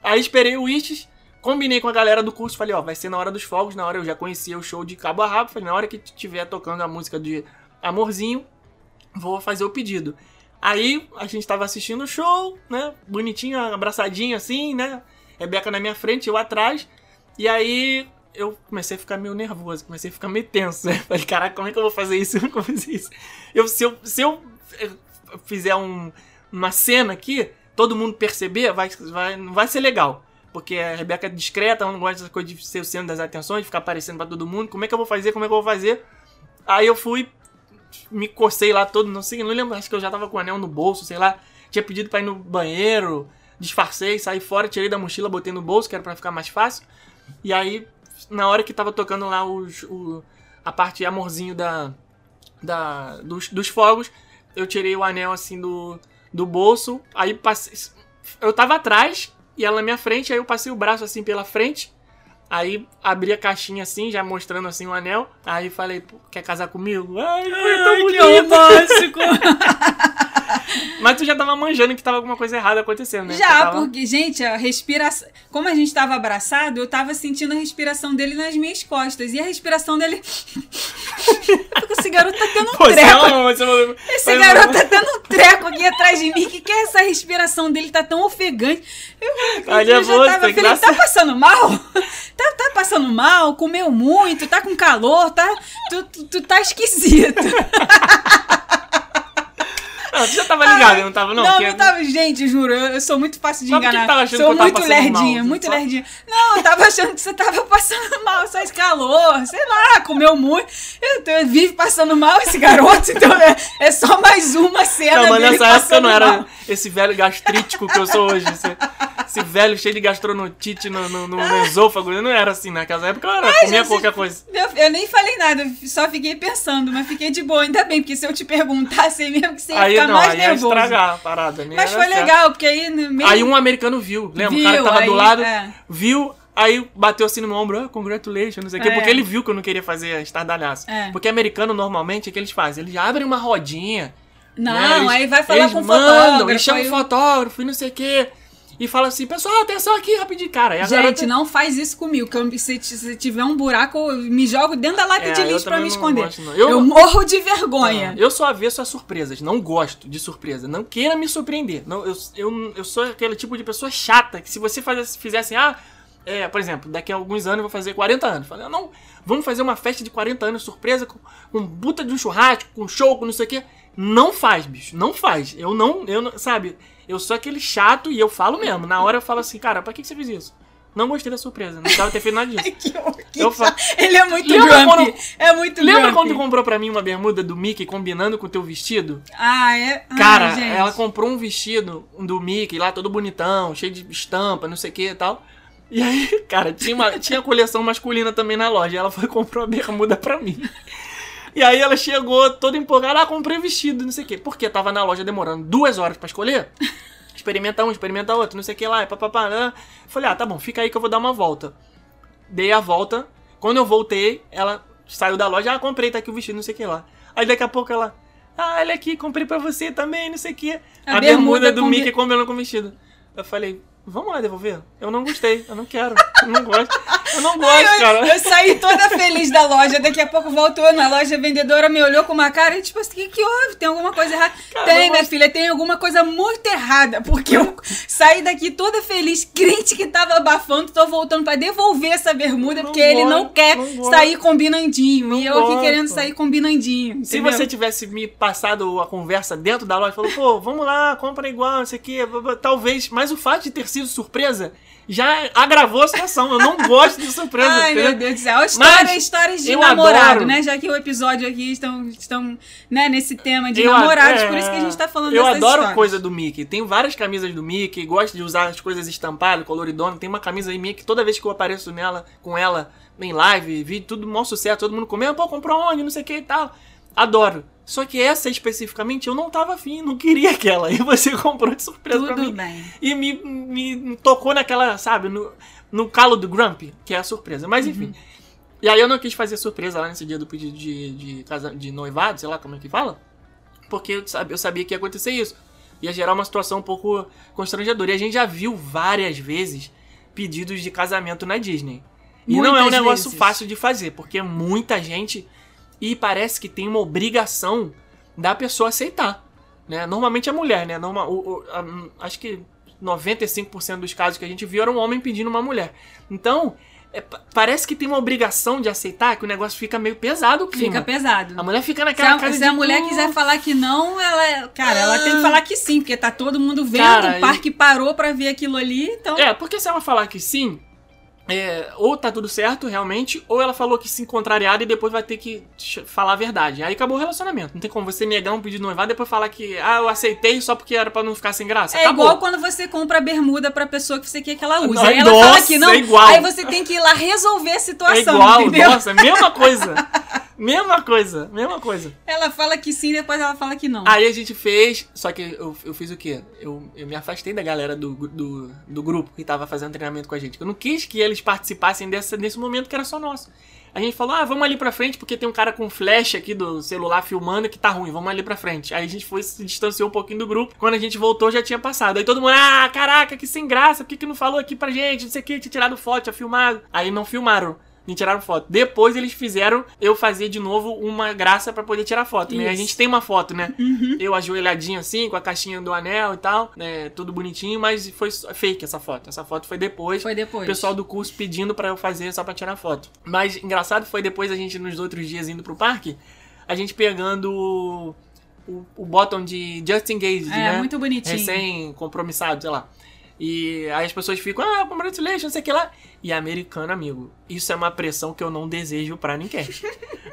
Aí esperei o Wishes, combinei com a galera do curso, falei, ó, vai ser na hora dos fogos, na hora eu já conhecia o show de cabo a rabo, falei, na hora que tiver tocando a música de Amorzinho, vou fazer o pedido. Aí a gente tava assistindo o show, né? Bonitinho, abraçadinho assim, né? Rebeca na minha frente, eu atrás. E aí eu comecei a ficar meio nervoso, comecei a ficar meio tenso. Né? [laughs] Falei, caraca, como é que eu vou fazer isso? [laughs] É eu vou fazer isso? Eu, se, eu, se eu eh, fizer um, uma cena aqui, todo mundo perceber, vai, vai, não vai ser legal. Porque a Rebeca é discreta, ela não gosta dessa coisa de ser o centro das atenções, de ficar aparecendo pra todo mundo. Como é que eu vou fazer? Como é que eu vou fazer? Aí eu fui, me cocei lá todo, não sei, não lembro, acho que eu já tava com o anel no bolso, sei lá. Tinha pedido pra ir no banheiro, disfarcei, saí fora, tirei da mochila, botei no bolso, que era pra ficar mais fácil. E aí, na hora que tava tocando lá os, o, a parte amorzinho da, da, dos, dos fogos, eu tirei o anel assim do, do bolso, aí passei. Eu tava atrás e ela na minha frente, aí eu passei o braço assim pela frente. Aí abri a caixinha assim, já mostrando assim o anel. Aí falei, "Pô, quer casar comigo? Ai, foi tão Ai, que bonito. romântico! [laughs] Mas tu já tava manjando que tava alguma coisa errada acontecendo, né? Já, tava- porque, gente, a respiração. Como a gente tava abraçado, eu tava sentindo a respiração dele nas minhas costas. E a respiração dele. [laughs] Esse garoto tá tendo um Pô, você treco. uma- você Esse mas- garoto tá tendo um treco aqui atrás de mim. O que, que é essa respiração dele? Tá tão ofegante. Eu, Tá eu já nervoso, tava, falei, graça. tá passando mal? Tá, tá passando mal? Comeu muito? Tá com calor? Tá, tu, tu, tu tá esquisito. [laughs] Não, tu já tava ligado, não tava não? Não, Que- não tava. Gente, juro, eu, eu sou muito fácil de Mas enganar. tava achando sou que eu muito lerdinha, mal? muito Só- lerdinha. Não, eu tava achando que você tava passando mal, só esse calor, sei lá, comeu muito. Eu, eu vive passando mal esse garoto, então é, é só mais uma cena Não, mas nessa época eu não era mal. esse velho gastrítico que eu sou hoje. Esse, esse velho cheio de gastronotite no, no, no- esôfago. Eu não era assim naquela época, eu era, comia gente, qualquer coisa. Eu, eu nem falei nada, eu só fiquei pensando, mas fiquei de boa, ainda bem, porque se eu te perguntasse mesmo que você ia Aí ficar não, mais aí ia nervoso. estragar a parada. nem Mas foi certo. legal, porque aí meio. Aí um americano viu, lembra? o cara que Viu, tava do aí, lado, é. viu, aí bateu assim no meu ombro, ah, congratulations, não sei o quê, É. porque ele viu que eu não queria fazer estardalhaço. É. Porque americano, normalmente, o que eles fazem? Eles abrem uma rodinha, Não, né? Eles- aí vai falar eles com o mandam, fotógrafo. E chama aí o o- fotógrafo e não sei o quê. E fala assim, pessoal, atenção aqui, rapidinho, cara. Gente, garota- não faz isso comigo, que eu, se, se tiver um buraco, eu me jogo dentro da lata É, de lixo pra também me não esconder. gosto, não. Eu, Eu- morro de vergonha. Eu sou avesso a surpresas, não gosto de surpresa. Não queira me surpreender. Não, eu, eu, eu sou aquele tipo de pessoa chata que se você faz, assim, ah, é, por exemplo, daqui a alguns anos eu vou fazer 40 anos. Falei, não, vamos fazer uma festa de 40 anos surpresa com um puta de um churrasco, com show, com não sei o quê. Não faz, bicho, não faz. Eu não, eu não, sabe, eu sou aquele chato e eu falo mesmo. Na hora eu falo assim, cara, pra que que você fez isso? Não gostei da surpresa, não precisava ter feito nada disso. [laughs] Que que Eu chato. fa- Ele é muito Lembra quando- É muito Lembra grumpy. quando tu comprou pra mim uma bermuda do Mickey combinando com o teu vestido? Ah, é? Ai, Cara, gente. ela comprou um vestido do Mickey lá, todo bonitão, cheio de estampa, não sei o que e tal. E aí, [laughs] cara, tinha, uma, tinha coleção masculina também na loja. Ela foi e comprou a bermuda pra mim. E aí ela chegou toda empolgada, ah, comprei vestido, não sei o quê. Porque tava na loja demorando duas horas pra escolher. [laughs] Experimenta um, experimenta outro, não sei o que lá, papapá. né? Falei, ah, tá bom, fica aí que eu vou dar uma volta. Dei a volta. Quando eu voltei, ela saiu da loja, ah, comprei, tá aqui o vestido, não sei o que lá. Aí daqui a pouco ela, ah, olha aqui, comprei pra você também, não sei o que. A A, bermuda, bermuda do combi- Mickey combinando com o vestido. Eu falei, vamos lá devolver? Eu não gostei, eu não quero, eu não gosto. Eu não [laughs] gosto, eu, cara. eu saí toda feliz da loja, daqui a pouco voltou na loja, a vendedora me olhou com uma cara e tipo assim, o que, que houve? Tem alguma coisa errada? Cara, tem, minha gosto. filha, tem alguma coisa muito errada, porque eu saí daqui toda feliz, crente que tava abafando, tô voltando pra devolver essa bermuda, porque ele não gosto, quer não gosto. sair combinandinho, Não e eu aqui gosto. querendo sair combinandinho. Se entendeu? você tivesse me passado a conversa dentro da loja, falou, pô, vamos lá, compra igual, não sei o quê, blá, blá, talvez, mas o fato de ter sido surpresa já agravou a situação. Eu não gosto de surpresa. [laughs] Ai, entendeu? meu Deus do céu. História, Mas histórias de namorado, adoro- né? Já que o episódio aqui estão, estão né, nesse tema de Eu namorados, é, por isso que a gente tá falando Eu adoro histórias. coisa do Mickey. Tenho várias camisas do Mickey, gosto de usar as coisas estampadas, coloridona. Tem uma camisa aí minha que toda vez que eu apareço nela, com ela, em live, vídeo, tudo maior sucesso, todo mundo comendo, pô, comprou onde, não sei o que e tal. Adoro. Só que essa especificamente eu não tava afim, não queria aquela. E você comprou de surpresa pra Tudo mim. bem. E me, me, tocou naquela, sabe, no, no calo do Grumpy, que é a surpresa. Mas enfim. E aí eu não quis fazer surpresa lá nesse dia do pedido de, de, casa, de noivado, sei lá como é que fala. Porque eu sabia, eu sabia que ia acontecer isso. Ia gerar uma situação um pouco constrangedora. E a gente já viu várias vezes pedidos de casamento na Disney. E não é um Muitas negócio vezes. fácil de fazer, porque muita gente. E parece que tem uma obrigação da pessoa aceitar. Né? Normalmente é mulher, né? Normal, o- o- a- acho que 95% dos casos que a gente viu era um homem pedindo uma mulher. Então, é, pa- parece que tem uma obrigação de aceitar que o negócio fica meio pesado clima. Fica pesado. A mulher fica Se naquela a, cara se de, a mulher "Hum". quiser falar que não, ela, cara, ela tem que falar que sim, porque tá todo mundo vendo, Cara, o parque parou pra ver aquilo ali, então. É, porque se ela falar que sim, é, ou tá tudo certo, realmente, ou ela falou que sim contrariada e depois vai ter que falar a verdade. Aí acabou o relacionamento. Não tem como você negar um pedido de noivado e depois falar que, ah, eu aceitei só porque era pra não ficar sem graça. É acabou. igual quando você compra a bermuda pra pessoa que você quer que ela use. Não, Aí ela nossa, fala que não, é igual. aí você tem que ir lá resolver a É situação, igual, entendeu? nossa, mesma coisa. [laughs] mesma coisa, mesma coisa. Ela fala que sim, depois ela fala que não. Aí a gente fez, só que eu, eu fiz o quê? Eu, eu me afastei da galera do, do, do grupo que tava fazendo treinamento com a gente. Eu não quis que eles participassem dessa, desse momento que era só nosso. A gente falou, ah, vamos ali pra frente, porque tem um cara com flash aqui do celular filmando que tá ruim, vamos ali pra frente. Aí a gente foi, se distanciou um pouquinho do grupo. Quando a gente voltou, já tinha passado. Aí todo mundo, ah, caraca, que sem graça, por que, que não falou aqui pra gente? Não sei o que, tinha tirado foto, tinha filmado. Aí não filmaram. Nem tiraram foto. Depois eles fizeram eu fazer de novo uma graça pra poder tirar foto, né? A Isso. Uhum. gente tem uma foto, né? Eu ajoelhadinho assim, com a caixinha do anel e tal, né? Tudo bonitinho, mas foi fake essa foto. Essa foto foi depois. Foi depois. O pessoal do curso pedindo pra eu fazer só pra tirar foto. Mas engraçado foi depois a gente, nos outros dias indo pro parque, a gente pegando o, o, bottom de Just Engaged, É, né? muito bonitinho. Recém-compromissado, sei lá. E aí as pessoas ficam, ah, congratulations, não sei o que lá. E americano, amigo, isso é uma pressão que eu não desejo pra ninguém.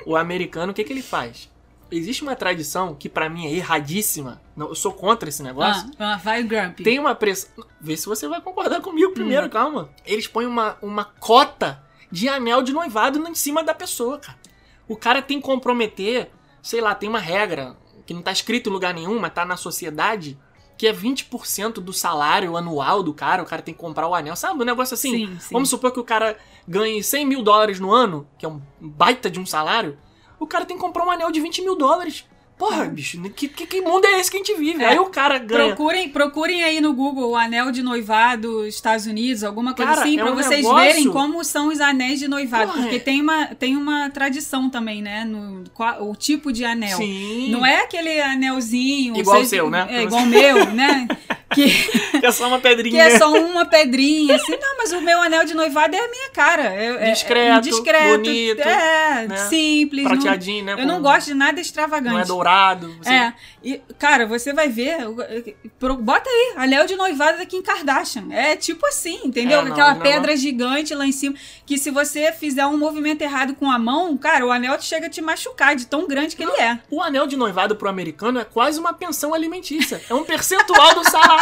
o americano, o que, que ele faz? Existe uma tradição que pra mim é erradíssima. Não, eu sou contra esse negócio. Ah, ah, vai o Grumpy. Tem uma pressão. Vê se você vai concordar comigo Hum. primeiro, calma. Eles põem uma, uma cota de anel de noivado em cima da pessoa, cara. O cara tem que comprometer, sei lá, tem uma regra que não tá escrito em lugar nenhum, mas tá na sociedade, que é 20% do salário anual do cara. O cara tem que comprar o anel, sabe? Um negócio assim. Sim, sim. Vamos supor que o cara ganhe 100 mil dólares no ano, que é um baita de um salário. O cara tem que comprar um anel de 20 mil dólares. Porra, bicho, que, que, que mundo é esse que a gente vive? É. Aí o cara ganha. Procurem, procurem aí no Google o anel de noivado Estados Unidos, alguma coisa Cara, assim, é pra um vocês negócio- verem como são os anéis de noivado. Porra, porque é. tem uma, tem uma tradição também, né? No, qual- o tipo de anel. Sim. Não é aquele anelzinho. Igual o seja- seu, né? É igual o meu, né? [laughs] Que, [laughs] Que é só uma pedrinha. que é só uma pedrinha, assim. Não, mas o meu anel de noivado é a minha cara. É, Discreto, é discreto, bonito, é, né? simples. não- prateadinho, né? eu não gosto de nada extravagante. Não é dourado. Você... É, e, cara, você vai ver. Bota aí, anel de noivado da Kim Kardashian. É tipo assim, entendeu? É, não, Aquela não, pedra gigante lá em cima. Que se você fizer um movimento errado com a mão, cara, o anel chega a te machucar de tão grande que ele é. O anel de noivado pro americano é quase uma pensão alimentícia. É um percentual do salário.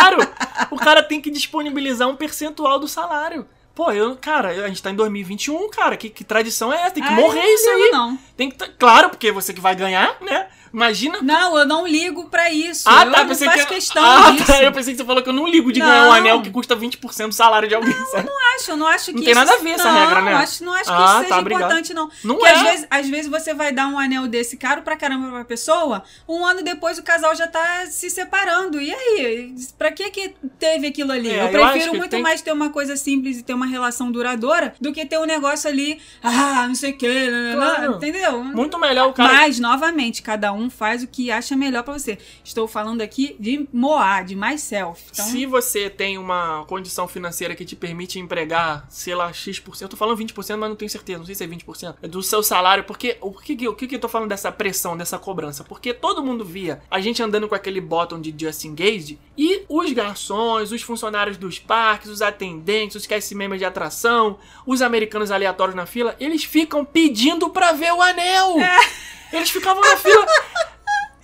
O cara tem que disponibilizar um percentual do salário. Pô, eu, cara, a gente tá em 2021, cara. Que, que tradição é essa? Tem que Ai, morrer isso aí. Não. Tem que tá- Claro, porque você que vai ganhar, né? Imagina. não, eu não ligo pra isso. Ah, eu tá. não Pensei que... questão ah, disso. tá. Eu pensei que você falou que eu não ligo de ganhar um Não. anel que custa 20% do salário de alguém. sabe? Não acho, eu não acho que Não tem isso- nada a ver essa não, regra, né? Acho, não acho que Ah, isso seja tá, obrigado. importante, não. Não Porque é. às vezes, às vezes você vai dar um anel desse caro pra caramba pra pessoa, um ano depois o casal já tá se separando. E aí? Pra que que teve aquilo ali? É, eu eu prefiro que muito tem- mais ter uma coisa simples e ter uma relação duradoura do que ter um negócio ali, ah, não sei o que, Claro. entendeu? Muito melhor o cara. Mas, novamente, cada um faz o que acha melhor pra você. Estou falando aqui de Moá, de myself. Então, Se você tem uma condição financeira que te permite empregar, sei lá, X%, eu tô falando 20%, mas não tenho certeza, não sei se é 20%, é do seu salário, porque o que, o que, que eu tô falando dessa pressão, dessa cobrança? Porque todo mundo via a gente andando com aquele bottom de Just Engaged e os garçons, os funcionários dos parques, os atendentes, os cast members de atração, os americanos aleatórios na fila, eles ficam pedindo pra ver o anel! [laughs] Eles ficavam na fila.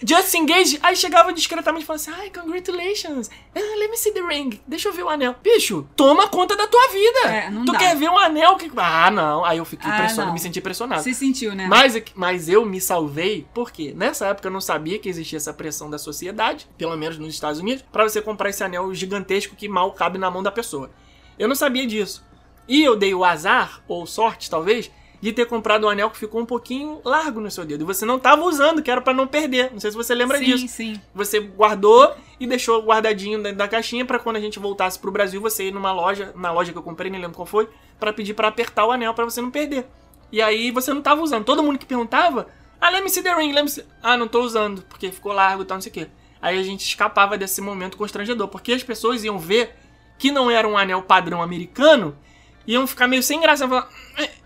Just engage, aí chegava discretamente e falava assim: Ai, congratulations, Ah, let me see the ring, deixa eu ver o anel. Bicho, toma conta da tua vida. É, não tu dá. quer ver um anel que. Ah, não. Aí eu fiquei Ah, pressionado, me senti pressionado. se sentiu, né? Mas, é mas eu me salvei porque nessa época eu não sabia que existia essa pressão da sociedade, pelo menos nos Estados Unidos, pra você comprar esse anel gigantesco que mal cabe na mão da pessoa. Eu não sabia disso. E eu dei o azar, ou sorte talvez, de ter comprado um anel que ficou um pouquinho largo no seu dedo. E você não tava usando, que era pra não perder. Não sei se você lembra sim, disso. sim. Você guardou e deixou guardadinho dentro da caixinha pra quando a gente voltasse pro Brasil você ir numa loja, na loja que eu comprei, nem lembro qual foi, pra pedir pra apertar o anel pra você não perder. E aí você não tava usando. Todo mundo que perguntava, ah, let me see the ring, see... Ah, não tô usando, porque ficou largo e tal, não sei o quê. Aí a gente escapava desse momento constrangedor, porque as pessoas iam ver que não era um anel padrão americano iam ficar meio sem graça. Falar,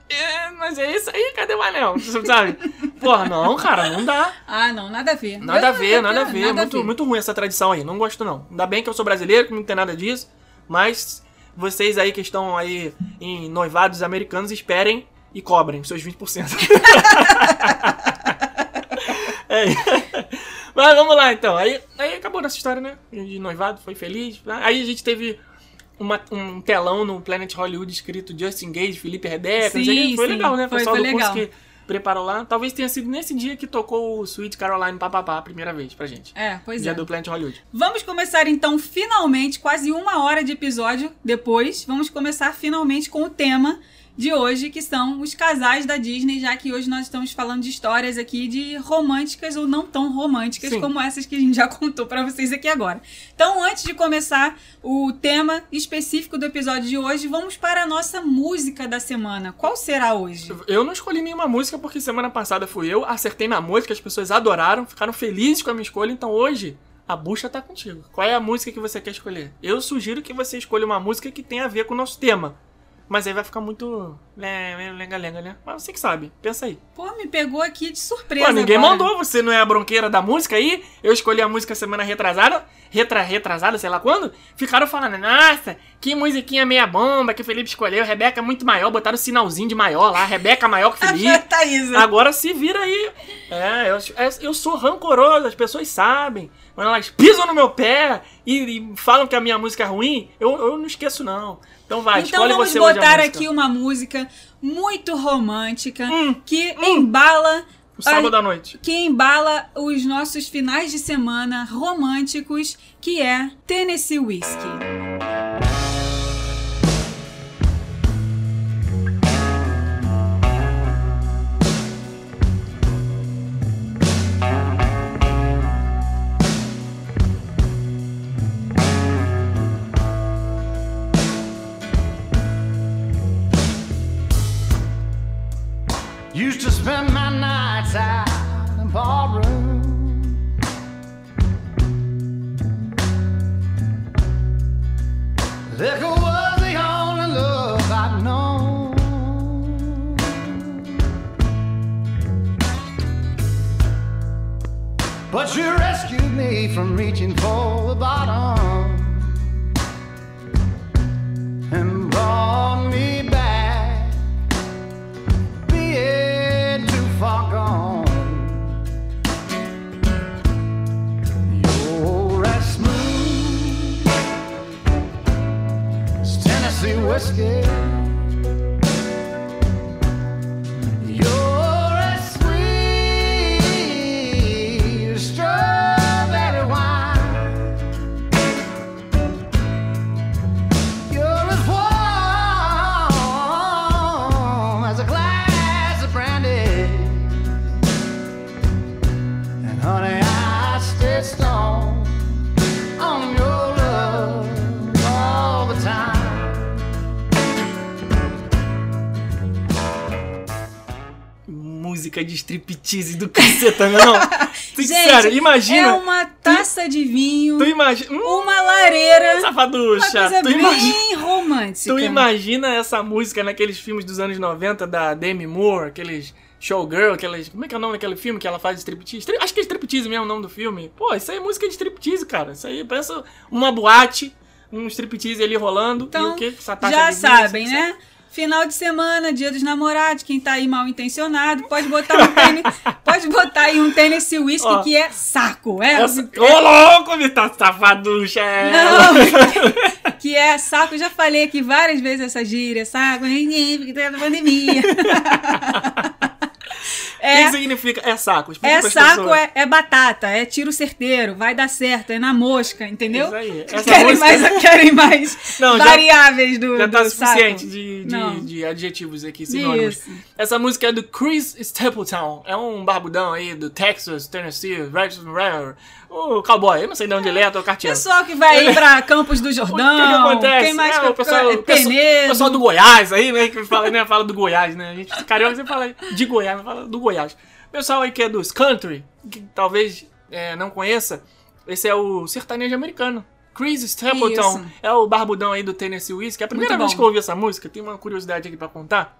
"É, mas é isso aí, cadê o anel? [laughs] Sabe? Porra, não, cara, não dá. Ah, não, nada a ver. Nada a ver, nada a ver. nada muito, muito ruim essa tradição aí. Não gosto, não. Ainda bem que eu sou brasileiro, que não tem nada disso. Mas vocês aí que estão aí em noivados americanos, esperem e cobrem os seus 20%. [laughs] É. Mas vamos lá então. Aí, aí acabou nossa história, né? De noivado, foi feliz. Aí a gente teve uma- um telão no Planet Hollywood escrito Justin Gage, Felipe Rebeca. Sim, foi legal, né? Foi- pessoal foi do curso legal. que preparou lá. Talvez tenha sido nesse dia que tocou o Sweet Caroline Papapá a primeira vez pra gente. É, pois dia é. do Planet Hollywood. Vamos começar então, finalmente, quase uma hora de episódio depois, vamos começar finalmente com o tema de hoje, que são os casais da Disney, já que hoje nós estamos falando de histórias aqui de românticas ou não tão românticas Sim. como essas que a gente já [laughs] contou pra vocês aqui agora. Então, antes de começar o tema específico do episódio de hoje, vamos para a nossa música da semana. Qual será hoje? Eu não escolhi nenhuma música porque semana passada fui eu, acertei na música, as pessoas adoraram, ficaram felizes com a minha escolha, então hoje a bucha tá contigo. Qual é a música que você quer escolher? Eu sugiro que você escolha uma música que tenha a ver com o nosso tema. Mas aí vai ficar muito lenga-lenga, né? Mas você que sabe, pensa aí. Pô, me pegou aqui de surpresa. Pô, ninguém agora. mandou, você não é a bronqueira da música aí? Eu escolhi a música semana retrasada, retra, retrasada, sei lá quando. Ficaram falando, nossa, que musiquinha meia bomba que o Felipe escolheu, Rebeca é muito maior, botaram o sinalzinho de maior lá, Rebeca maior que [laughs] Felipe. Thaísa. Agora se vira aí. É, eu, é, eu sou rancoroso, as pessoas sabem. Quando elas pisam no meu pé e, e falam que a minha música é ruim, eu, eu não esqueço, não. Então vai, Então vamos botar aqui uma música muito romântica Hum, que embala O sábado à noite. que embala os nossos finais de semana românticos, que é Tennessee Whiskey. Used to spend my nights out in ballroom. Liquor was the only love I'd known. But you rescued me from reaching for the bottom and whiskey. Música de striptease do caceta, não. [laughs] Gente, Sério, imagina. é uma taça de vinho, Tu imagina. Hum, uma lareira, uma safaducha. coisa Tu bem imagina. romântica. Tu imagina essa música naqueles filmes dos anos 90 da Demi Moore, aqueles showgirl, aqueles. Como é que é o nome daquele filme que ela faz striptease? Stri- Acho que é striptease mesmo o nome do filme. Pô, isso aí é música de striptease, cara. Isso aí parece uma boate, um striptease ali rolando. e Então, o que? Essa taça já de vinho, sabem, né? Final de semana, dia dos namorados, quem tá aí mal intencionado, pode botar um tênis, [laughs] pode botar aí um Tennessee Whiskey Ó. que é saco. É, Essa... Ô, louco, me tá safaducha! é. Não, [laughs] que é saco. Eu já falei aqui várias vezes essa gíria, saco, porque tá na pandemia. O que É, significa? É saco. Explica é saco, é, é batata, é tiro certeiro, vai dar certo, é na mosca, entendeu? Isso aí. Essa Querem, música- mais, querem mais [laughs] Não, já- variáveis do, Já tá do suficiente saco? de, de, de adjetivos aqui, sinônimos. Isso. Essa música é do Chris Stapleton. É um barbudão aí do Texas, Tennessee, River. O cowboy, não sei de onde ele é, tô carteando. Pessoal que vai aí pra Campos do [laughs] O Jordão. que, que acontece? Quem mais é, o pessoal, é o Penedo. o pessoal do Goiás aí, né? Que fala, né, fala do Goiás, né? A gente, carioca, você fala de Goiás, mas fala do Goiás. Pessoal aí que é dos country, que talvez é, não conheça, esse é o sertanejo americano. Chris Stapleton Isso. é o barbudão aí do Tennessee Whiskey. É a primeira vez que eu ouvi essa música, tem uma curiosidade aqui pra contar.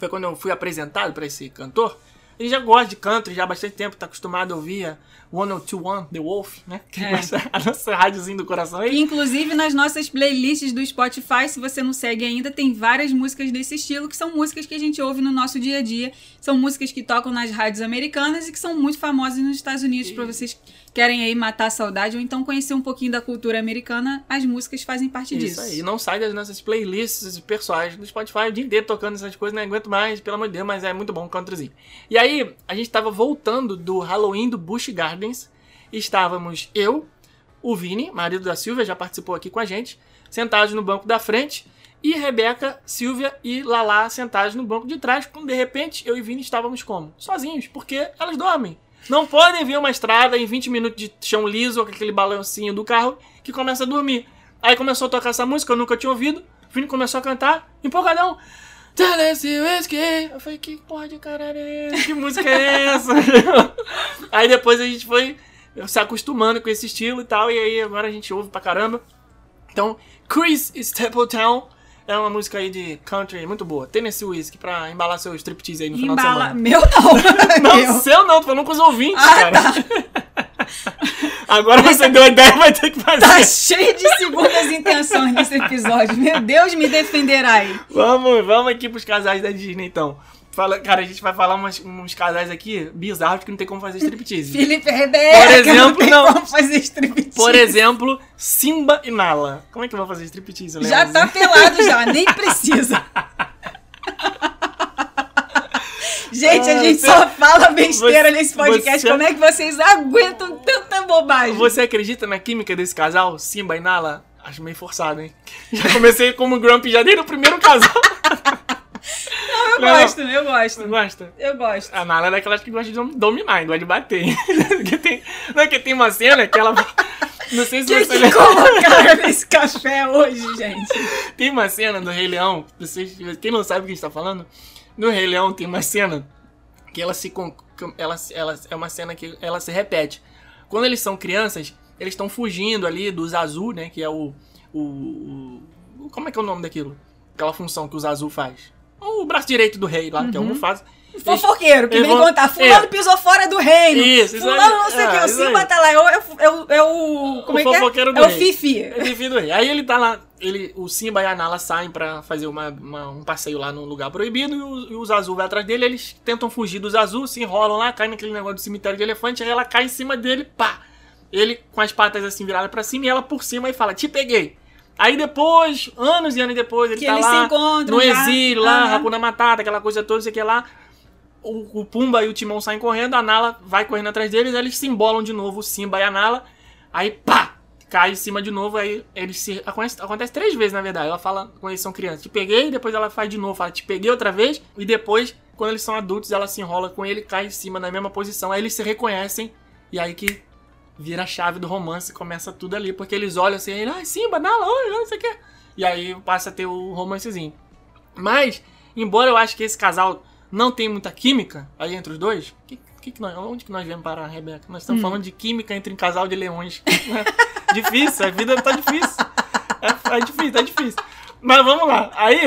Foi quando eu fui apresentado pra esse cantor. Ele já gosta de country já há bastante tempo, tá acostumado a ouvir 1021 The Wolf, né? Que É. [laughs] a nossa rádiozinho do coração aí. Inclusive, nas nossas playlists do Spotify, se você não segue ainda, tem várias músicas desse estilo, que são músicas que a gente ouve no nosso dia a dia. São músicas que tocam nas rádios americanas e que são muito famosas nos Estados Unidos. Pra vocês que querem aí matar a saudade ou então conhecer um pouquinho da cultura americana, as músicas fazem parte Isso disso. aí, não sai das nossas playlists pessoais do Spotify o dia inteiro tocando essas coisas, não aguento mais, pelo amor de Deus, mas é muito bom o countryzinho. E aí, a gente tava voltando do Halloween do Busch Gardens, estávamos eu, o Vini, marido da Silvia, já participou aqui com a gente, sentados no banco da frente, e Rebeca, Silvia e Lala sentados no banco de trás, quando de repente eu e Vini estávamos como? Sozinhos, porque elas dormem. Não podem ver uma estrada em 20 minutos de chão liso com aquele balancinho do carro que começa a dormir. Aí começou a tocar essa música, eu nunca tinha ouvido. O Vini começou a cantar, empolgadão. Tennessee Whiskey. Eu falei, que porra de caralho é essa? Que música é essa? [laughs] aí depois a gente foi se acostumando com esse estilo e tal, e aí agora a gente ouve pra caramba. Então, Chris Stapleton é uma música aí de country muito boa. Tennessee Whiskey pra embalar seu striptease aí no final de Embala... semana. Meu não. [laughs] Não, Meu. seu não, tô falando com os ouvintes, Ah, cara. [laughs] Agora você deu a ideia, vai ter que fazer. Tá cheio de segundas intenções nesse episódio. Meu Deus, me defenderá aí. Vamos, vamos aqui pros casais da Disney, então. Fala, cara, a gente vai falar umas- uns casais aqui bizarros que não tem como fazer striptease. Felipe Rebeca. Por exemplo, não. não. fazer striptease. Por exemplo, Simba e Nala. Como é que eu vou fazer striptease? Já tá pelado já, nem precisa. [laughs] Gente, a Ah, gente você- só fala besteira você- nesse podcast. você- Como é que vocês aguentam tanta bobagem? Você acredita na química desse casal, Simba e Nala? Acho meio forçado, hein? Já comecei como Grumpy já desde o primeiro casal. eu não. gosto, eu gosto. gosta? Eu gosto. A Nala é daquelas que gosta de dom- dominar, gosta de bater. [laughs] Porque tem, não é que tem uma cena que ela. Não sei se Que você que colocaram nesse café hoje, gente? Tem uma cena do Rei Leão, vocês, quem não sabe o que a gente tá falando, no Rei Leão tem uma cena que ela se ela, ela é uma cena que ela se repete. Quando eles são crianças, eles estão fugindo ali do Zazu, né, que é o, o, o- como é que é o nome daquilo? Aquela função que o Zazu faz. O braço direito do rei lá, que é o Mufasa. Fofoqueiro, que vem vão- contar. Fulano é. pisou fora do reino. Isso, isso Fulano não sei o É, que. O Simba tá lá. É o, é o, é o, é o- como O é que é? do É o. Fifi. Ele filho do rei. Aí ele tá lá, ele, o Simba e a Nala saem pra fazer uma, uma- um passeio lá num lugar proibido e o, e o Zazu vai atrás dele. Eles tentam fugir do Zazu, se enrolam lá, caem naquele negócio do cemitério de elefante. Aí ela cai em cima dele, pá! Ele com as patas assim viradas pra cima e ela por cima e fala: Te peguei. Aí depois, anos e anos depois, ele Que tá lá no exílio, lá, Aham. Hakuna Matata, aquela coisa toda, isso aqui lá. O, o Pumba e o Timão saem correndo, a Nala vai correndo atrás deles, eles se embolam de novo, o Simba e a Nala. Aí, pá! Cai em cima de novo, aí eles se. Acontece, acontece três vezes, na verdade. Ela fala quando eles são crianças, te peguei, depois ela faz de novo, fala, te peguei outra vez, e depois, quando eles são adultos, ela se enrola com ele, cai em cima na mesma posição. Aí eles se reconhecem, e aí que vira a chave do romance, começa tudo ali, porque eles olham assim, ai, Simba, Nala, oi, não sei o que. E aí passa a ter o romancezinho. Mas, embora eu acho que esse casal não tem muita química aí entre os dois, que, que que nós, onde que nós viemos parar, Rebeca? Nós estamos falando de química entre um casal de leões. né? [laughs] difícil, a vida tá difícil. É, é difícil, tá difícil. Mas vamos lá. Aí,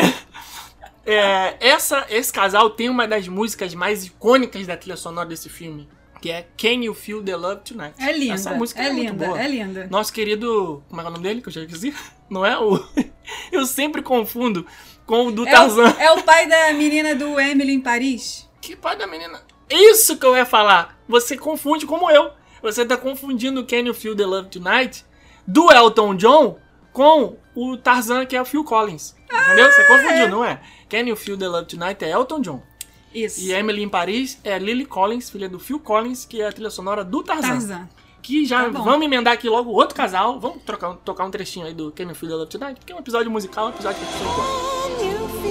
é, essa, esse casal tem uma das músicas mais icônicas da trilha sonora desse filme, que é Can You Feel the Love Tonight? É linda. Essa música é, é, muito linda, boa. é linda. Nosso querido. Como é é o nome dele? Que eu já esqueci. [laughs] Não é o. [laughs] Eu sempre confundo com o do É Tarzan. o, é o pai da menina do Emily em Paris. Que pai da menina? Isso que eu ia falar. Você confunde como eu. Você tá confundindo Can You Feel the Love Tonight do Elton John com o Tarzan, que é o Phil Collins. Entendeu? Você confundiu, não é? Can You Feel the Love Tonight é Elton John. Isso. E Emily em Paris é Lily Collins, filha do Phil Collins, que é a trilha sonora do Tarzan. Tarzan. Que já Tá vamos emendar aqui logo outro casal. Vamos trocar, tocar um trechinho aí do Can You Feel the Love Tonight, porque é um episódio musical, um episódio que a gosta.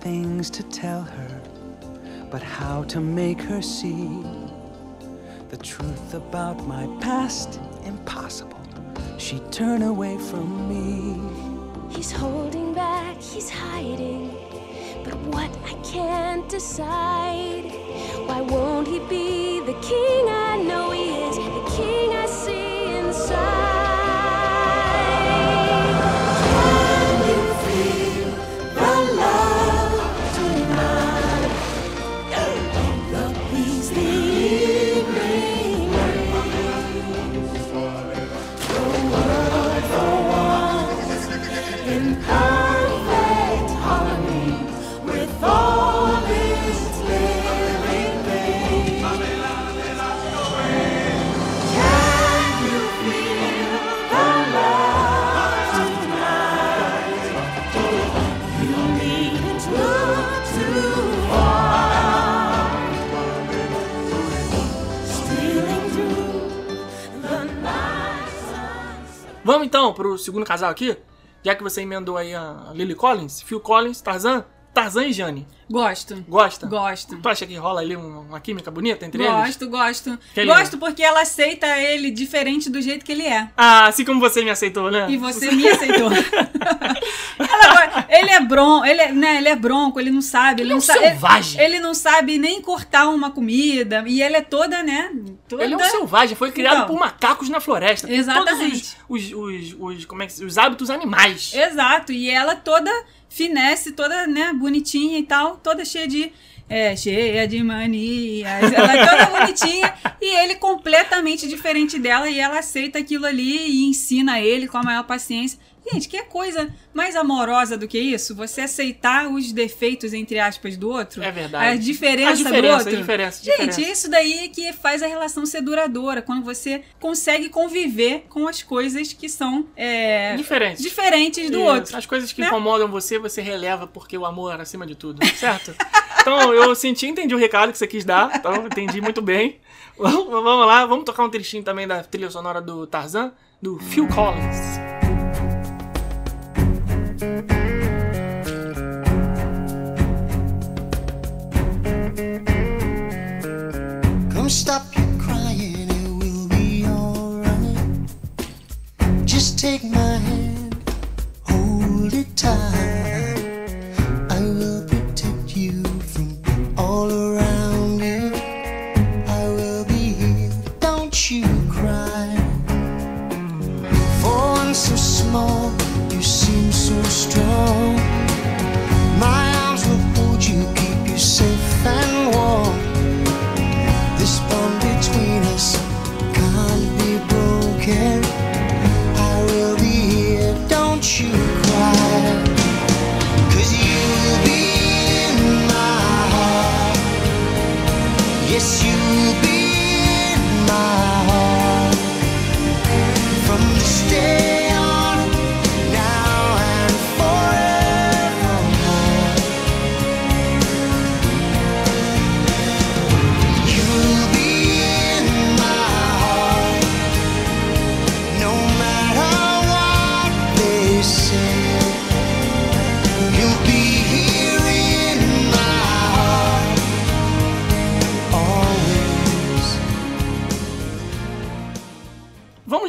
Things to tell her, but how to make her see the truth about my past? Impossible. She'd turn away from me. He's holding back, he's hiding. But what I can't decide. Why won't he be the king I know he is? The king Vamos então pro segundo casal aqui. Já que você emendou aí a Lily Collins, Phil Collins, Tarzan, Tarzan e Jane. Gosto. Gosta? Gosto. Tu acha que rola ali um- uma química bonita entre eles? Gosto, gosto. Gosto porque ela aceita ele diferente do jeito que ele é. Ah, assim como você me aceitou, né? E você me aceitou. [laughs] Ela ele é bronco, ele é, né, ele é bronco, ele não sabe, ele, Ele é não um sabe, selvagem. Ele, ele não sabe nem cortar uma comida e ela é toda, né, toda Ele é um selvagem, foi criado Então. por macacos na floresta. Exatamente. Todos os, os, os, os- como é que, os hábitos animais. Exato, e ela toda finesse, toda, né, bonitinha e tal, toda cheia de é, cheia de manias. Ela é toda [laughs] bonitinha e ele completamente diferente dela e ela aceita aquilo ali e ensina ele com a maior paciência. Gente, que coisa mais amorosa do que isso? Você aceitar os defeitos, entre aspas, do outro. É verdade. A diferença, A diferença, do outro. a diferença, a Gente, diferença. isso daí é que faz a relação ser duradoura. Quando você consegue conviver com as coisas que são é, Diferentes. diferentes do Isso. outro. As coisas que né? incomodam você, você releva porque o amor é acima de tudo, certo? [laughs] então eu senti, entendi o recado que você quis dar, então entendi muito bem. Vamos, vamos lá, vamos tocar um trechinho também da trilha sonora do Tarzan, do Phil Collins. Come stop crying, it will be alright. Just take my hand, hold it tight. I will protect you from all around you. I will be here, don't you cry. For one so small, strong.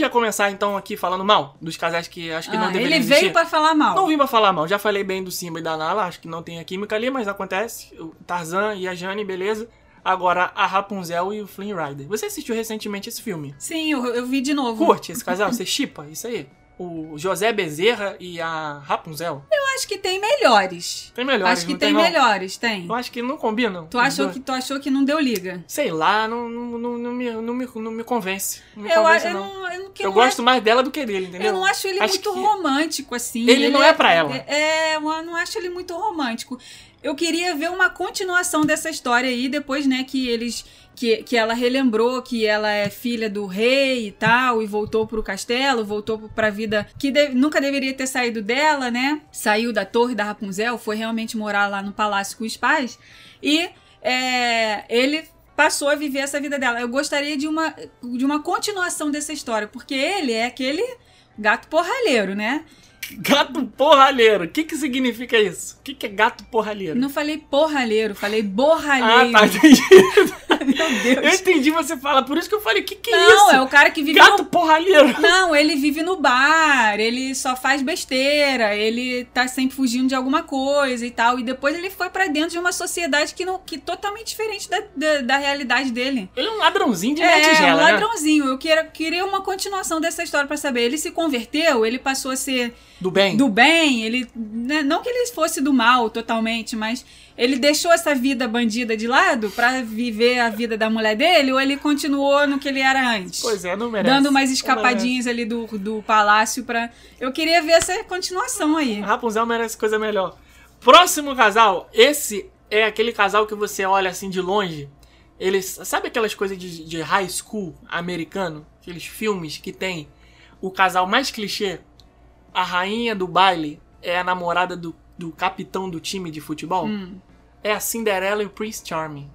Já começar então aqui falando mal dos casais que acho que não Ah, deveriam ele veio pra falar mal. Não vim pra falar mal, já falei bem do Simba e da Nala, acho que não tem a química ali, mas acontece. O Tarzan e a Jane, beleza. Agora a Rapunzel e o Flynn Rider. Você assistiu recentemente esse filme? Sim, eu, eu vi de novo. Curte esse casal? Você chipa isso aí? O José Bezerra e a Rapunzel? Eu acho que tem melhores. Tem melhores, acho que tem, não? melhores, tem. Eu acho que não combinam. Tu achou dois. que, tu achou que não deu liga. Sei lá, não, não, não, não me, não, me, não me convence. Não me Eu, convence, eu não. eu Eu gosto acho- mais dela do que dele, entendeu? Eu não acho ele Acho muito romântico, assim. Ele não é pra ela. É, eu não acho ele muito romântico. Eu queria ver uma continuação dessa história aí, depois, né, que eles. Que, que ela relembrou que ela é filha do rei e tal, e voltou pro castelo, voltou pra vida que de- nunca deveria ter saído dela, né? Saiu da torre da Rapunzel, foi realmente morar lá no palácio com os pais. E é, ele passou a viver essa vida dela. Eu gostaria de uma, de uma continuação dessa história, porque ele é aquele gato porralheiro, né? Gato porralheiro. O que que significa isso? O que que é gato porralheiro? Não falei porralheiro, falei Ah, borralheiro. tá, entendi. Meu Eu Deus. entendi você fala, por isso que eu falei, o que que é Não, isso? é o cara que vive Gato no... porralheiro. Não, ele vive no bar, ele só faz besteira, ele tá sempre fugindo de alguma coisa e tal. E depois ele foi pra dentro de uma sociedade que, não, que totalmente diferente da, da, da realidade dele. Ele é um ladrãozinho de É, tigela, um né? ladrãozinho. Eu queria, queria uma continuação dessa história pra saber. Ele se converteu, ele passou a ser Do bem. do bem, ele. né, não que ele fosse do mal totalmente, mas ele deixou essa vida bandida de lado pra viver a vida da mulher dele, ou ele continuou no que ele era antes? Pois é, não merece. Dando umas escapadinhas ali do, do palácio pra. Eu queria ver essa continuação aí. Rapunzel merece coisa melhor. Próximo casal. Esse é aquele casal que você olha assim de longe. Eles. Sabe aquelas coisas de, de high school americano? Aqueles filmes que tem o casal mais clichê. A rainha do baile é a namorada do, do capitão do time de futebol. Hum. É a Cinderela e o Prince Charming.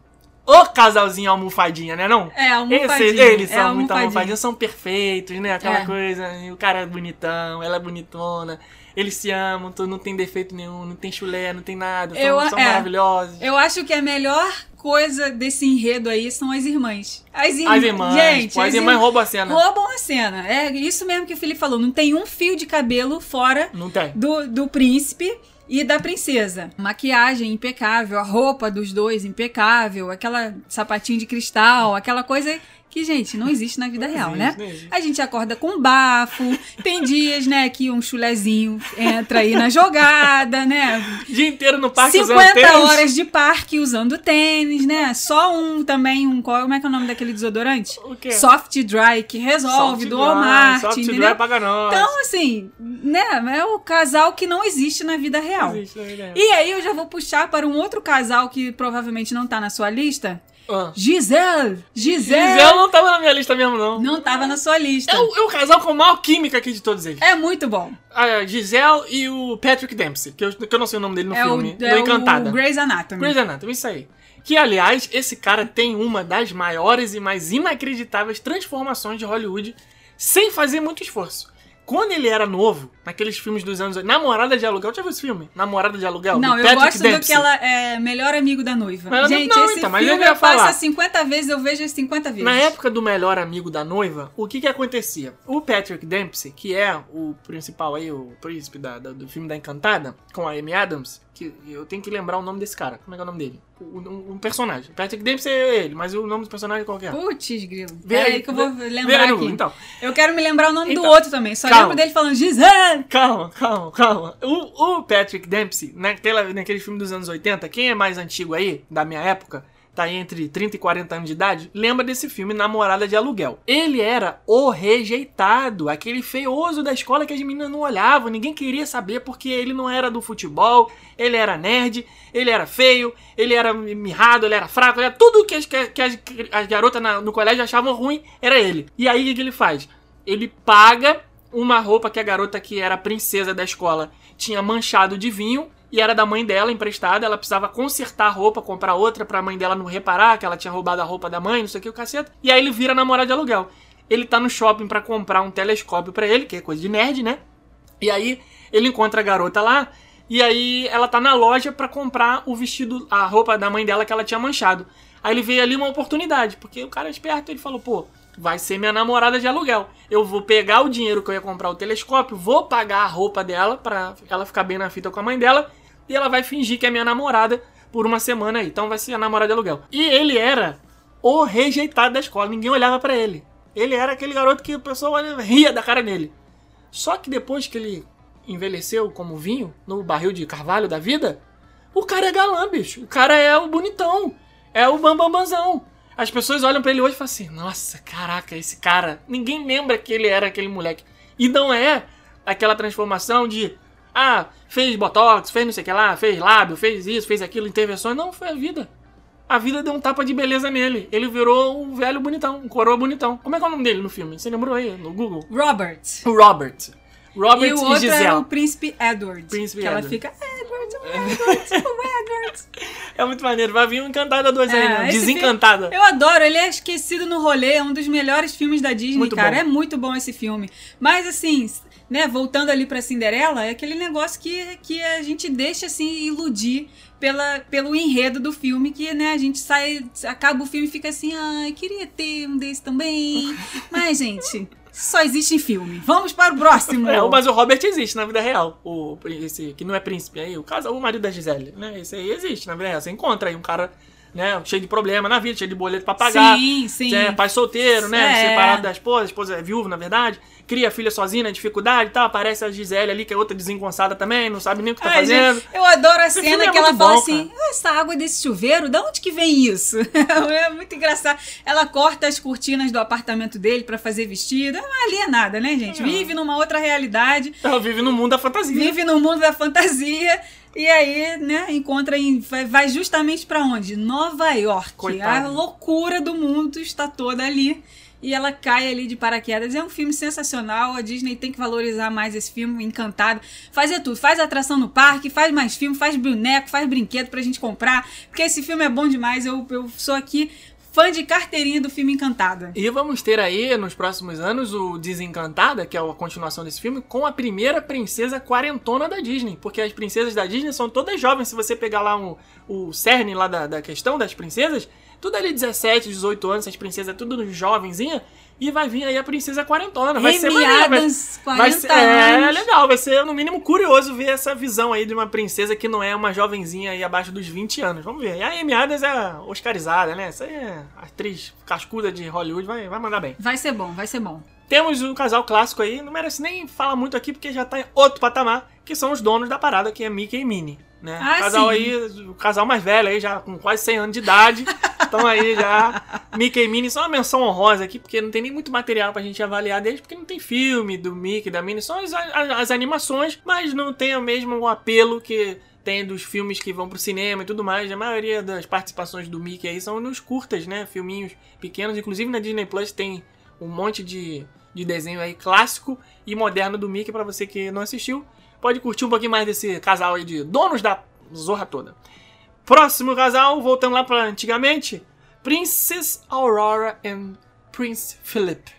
O casalzinho almofadinha, né não? É, almofadinha. Esse- eles é, são muito almofadinha. almofadinhos, são perfeitos, né? Aquela É. coisa, o cara é bonitão, ela é bonitona, eles se amam, tu- não tem defeito nenhum, não tem chulé, não tem nada, são, Eu- são é. maravilhosos. Eu acho que a melhor coisa desse enredo aí são as irmãs. As irmãs. As irmãs, Gente, pô, as as irmãs ir- roubam a cena. Roubam a cena. É isso mesmo que o Felipe falou. Não tem um fio de cabelo fora do, do príncipe e da princesa. Maquiagem impecável, a roupa dos dois impecável, aquela sapatinho de cristal, aquela coisa que, gente, não existe na vida real, existe, né? não. A gente acorda com bafo, tem dias, né, que um chulezinho entra aí na jogada, né? Dia inteiro no parque usando 50 tênis. horas de parque usando tênis, né? Só um também, um. qual- Como é que é o nome daquele desodorante? O quê? Soft Dry, que resolve, Soft do Walmart, Soft entendeu? dry paga nós. Então, assim, né? É o casal que não existe na vida real. Existe, não é? E aí eu já vou puxar para um outro casal que provavelmente não tá na sua lista. Ah. Gisele! Gisele! Gisele não tava na minha lista mesmo, não. Não tava na sua lista. É o, é o casal com a maior química aqui de todos eles. É muito bom. A Gisele e o Patrick Dempsey, que eu, que eu não sei o nome dele no é filme. o, é Encantada. o Grey's Anatomy. Grey's Anatomy, isso aí. Que, aliás, esse cara tem uma das maiores e mais inacreditáveis transformações de Hollywood sem fazer muito esforço. Quando ele era novo, naqueles filmes dos anos... Namorada de Aluguel, já viu esse filme? Namorada de Aluguel? Não, do eu gosto do Dempsey. que ela é melhor amigo da noiva. Mas eu Gente, não, esse então, mas eu filme eu passo falar. 50 vezes, eu vejo 50 vezes. Na época do melhor amigo da noiva, o que que acontecia? O Patrick Dempsey, que é o principal aí, o príncipe da- da- do filme da Encantada, com a Amy Adams, que eu tenho que lembrar o nome desse cara. Como é que é o nome dele? O- Um, um personagem. Patrick Dempsey é ele, mas o nome do personagem é qualquer. Putz, grilo. Vê aí, que eu vou lembrar aqui. Então. Eu quero me lembrar o nome Então, do outro também. Só calma. lembro dele falando Gisele! Calma, calma, calma. O, o Patrick Dempsey, naquela, naquele filme dos anos 80, quem é mais antigo aí, da minha época, tá entre 30 e 40 anos de idade, lembra desse filme Namorada de Aluguel. Ele era o rejeitado, aquele feioso da escola que as meninas não olhavam, ninguém queria saber porque ele não era do futebol, ele era nerd, ele era feio, ele era mirrado, ele era fraco, ele era tudo que as, que as, as garotas na- no colégio achavam ruim, era ele. E aí o que que ele faz? Ele paga uma roupa que a garota que era princesa da escola tinha manchado de vinho e era da mãe dela emprestada, ela precisava consertar a roupa, comprar outra pra mãe dela não reparar que ela tinha roubado a roupa da mãe, não sei o que o caceta. E aí ele vira namorado de aluguel. Ele tá no shopping pra comprar um telescópio pra ele, que é coisa de nerd, né? E aí ele encontra a garota lá e aí ela tá na loja pra comprar o vestido, a roupa da mãe dela que ela tinha manchado. Aí ele veio ali uma oportunidade, porque o cara é esperto, ele falou, pô, vai ser minha namorada de aluguel. Eu vou pegar o dinheiro que eu ia comprar o telescópio, vou pagar a roupa dela pra ela ficar bem na fita com a mãe dela e ela vai fingir que é minha namorada por uma semana aí. Então vai ser a namorada de aluguel. E ele era o rejeitado da escola, ninguém olhava pra ele. Ele era aquele garoto que o pessoal ria da cara dele. Só que depois que ele envelheceu como vinho no barril de carvalho da vida, o cara é galã, bicho. O cara é o bonitão. É o bambambãzão. As pessoas olham pra ele hoje e falam assim: Nossa, caraca, esse cara. Ninguém lembra que ele era aquele moleque. E não é aquela transformação de. Ah, fez botox, fez não sei o que lá, fez lábio, fez isso, fez aquilo, intervenções. Não, foi a vida. A vida deu um tapa de beleza nele. Ele virou um velho bonitão, um coroa bonitão. Como é que é o nome dele no filme? Você lembrou aí no Google? Robert. O Robert. Robert e o e, outro Gisele. era o príncipe Edward. Príncipe que ela Edward. fica, Edward, [laughs] É muito maneiro. Vai vir um Encantada 2 aí, É, né? esse Desencantada. Eu adoro, ele é esquecido no rolê, é um dos melhores filmes da Disney, Muito cara. bom. É muito bom esse filme. Mas assim, né, voltando ali pra Cinderela, é aquele negócio que, que a gente deixa assim iludir pela, pelo enredo do filme, que né, a gente sai, acaba o filme e fica assim, ai, queria ter um desse também. [laughs] Mas, gente, só existe em filme. Vamos para o próximo. É, mas o Robert existe na vida real. O, esse que não é príncipe aí, o casal, o marido da Gisele, né? Esse aí existe na vida real. Você encontra aí um cara, né, cheio de problema na vida, cheio de boleto pra pagar. Sim, sim. É, pai solteiro, né? É. Separado da esposa, a esposa é viúva, na verdade. Cria a filha sozinha, dificuldade e tal. Aparece a Gisele ali, que é outra desengonçada também, não sabe nem o que tá Ai, fazendo. gente, eu adoro a Esse cena é que ela muito fala bom, assim: "Ah, essa água desse chuveiro, da onde que vem isso? [laughs] é muito engraçado. Ela corta as cortinas do apartamento dele pra fazer vestido. Ah, ali é nada, né, gente? Vive numa outra realidade, Ela vive no mundo da fantasia. vive no mundo da fantasia. E aí, né, encontra em. Vai, justamente pra onde? Nova York. Coitada. A loucura do mundo está toda ali. E ela cai ali de paraquedas. É um filme sensacional. A Disney tem que valorizar mais esse filme, encantado. Fazer tudo. Faz atração no parque, faz mais filme, faz boneco, faz brinquedo pra gente comprar. Porque esse filme é bom demais. Eu, eu sou aqui fã de carteirinha do filme Encantada. E vamos ter aí, nos próximos anos, o Desencantada, que é a continuação desse filme, com a primeira princesa quarentona da Disney. Porque as princesas da Disney são todas jovens. Se você pegar lá um, o cerne lá da, da questão das princesas, tudo ali 17, 18 anos, essas princesas tudo jovenzinha. E vai vir aí a princesa quarentona. Vai ser maneiro, vai- vai 40 ser, É, anos. legal. Vai ser, no mínimo, curioso ver essa visão aí de uma princesa que não é uma jovenzinha aí abaixo dos 20 anos. Vamos ver. E a Amy Adams é oscarizada, né? Essa aí é atriz cascuda de Hollywood, vai, vai mandar bem. Vai ser bom, vai ser bom. Temos um casal clássico aí, não merece nem falar muito aqui porque já tá em outro patamar, que são os donos da parada, que é Mickey e Minnie. Né? Ah, o casal sim. aí, o casal mais velho aí, já com quase 100 anos de idade. [laughs] Estão aí já. Mickey e Minnie, só uma menção honrosa aqui, porque não tem nem muito material pra gente avaliar deles, porque não tem filme do Mickey e da Minnie, só as, as- as animações, mas não tem o mesmo apelo que tem dos filmes que vão pro cinema e tudo mais. A maioria das participações do Mickey aí são nos curtas, né? Filminhos pequenos. Inclusive na Disney Plus tem um monte de, de desenho aí clássico e moderno do Mickey pra você que não assistiu. Pode curtir um pouquinho mais desse casal aí de donos da zorra toda. Próximo casal, voltando lá pra antigamente, Princess Aurora and Prince Philip.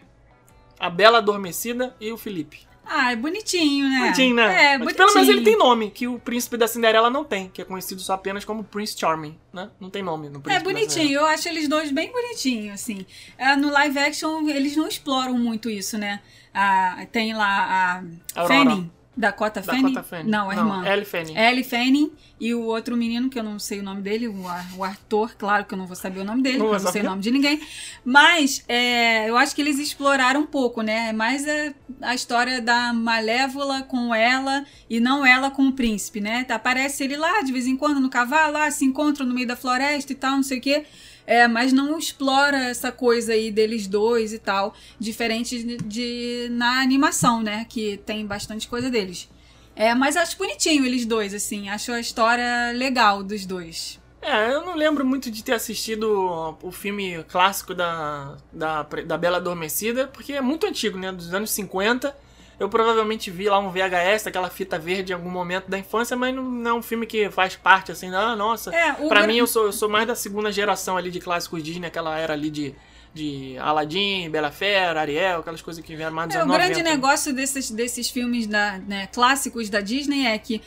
A Bela Adormecida e o Felipe. Ah, é bonitinho, né? Bonitinho, né? É, Mas bonitinho. pelo menos ele tem nome, que o príncipe da Cinderela não tem, que é conhecido só apenas como Prince Charming, né? Não tem nome no É príncipe da bonitinho, eu acho eles dois bem bonitinhos, assim. Ah, no live action, eles não exploram muito isso, né? Ah, tem lá a Aurora. Fanning, Dakota Fanning. Dakota Fanning. Não, a Não, irmã. Ellie Fanning. Ellie Fanning e o outro menino, que eu não sei o nome dele, o, a- o ator, claro que eu não vou saber o nome dele, Não porque eu não sei o nome de ninguém. Mas é, eu acho que eles exploraram um pouco, né? É mais a, a história da Malévola com ela e não ela com o príncipe, né? Aparece ele lá de vez em quando no cavalo, lá se encontram no meio da floresta e tal, não sei o quê. É, mas não explora essa coisa aí deles dois e tal, diferente de, de- na animação, né? Que tem bastante coisa deles. É, mas acho bonitinho eles dois, assim. Acho a história legal dos dois. É, eu não lembro muito de ter assistido o filme clássico da, da, da Bela Adormecida, porque é muito antigo, né? Dos anos 50. Eu provavelmente vi lá um VHS, aquela fita verde em algum momento da infância, mas não, não é um filme que faz parte, assim, ah, nossa. É, pra gra- mim, eu sou, eu sou mais da segunda geração ali de clássicos Disney, aquela era ali de, de Aladdin, Bela Fera, Ariel, aquelas coisas que vieram mais É, o grande 90. negócio desses, desses filmes da, né, clássicos da Disney é que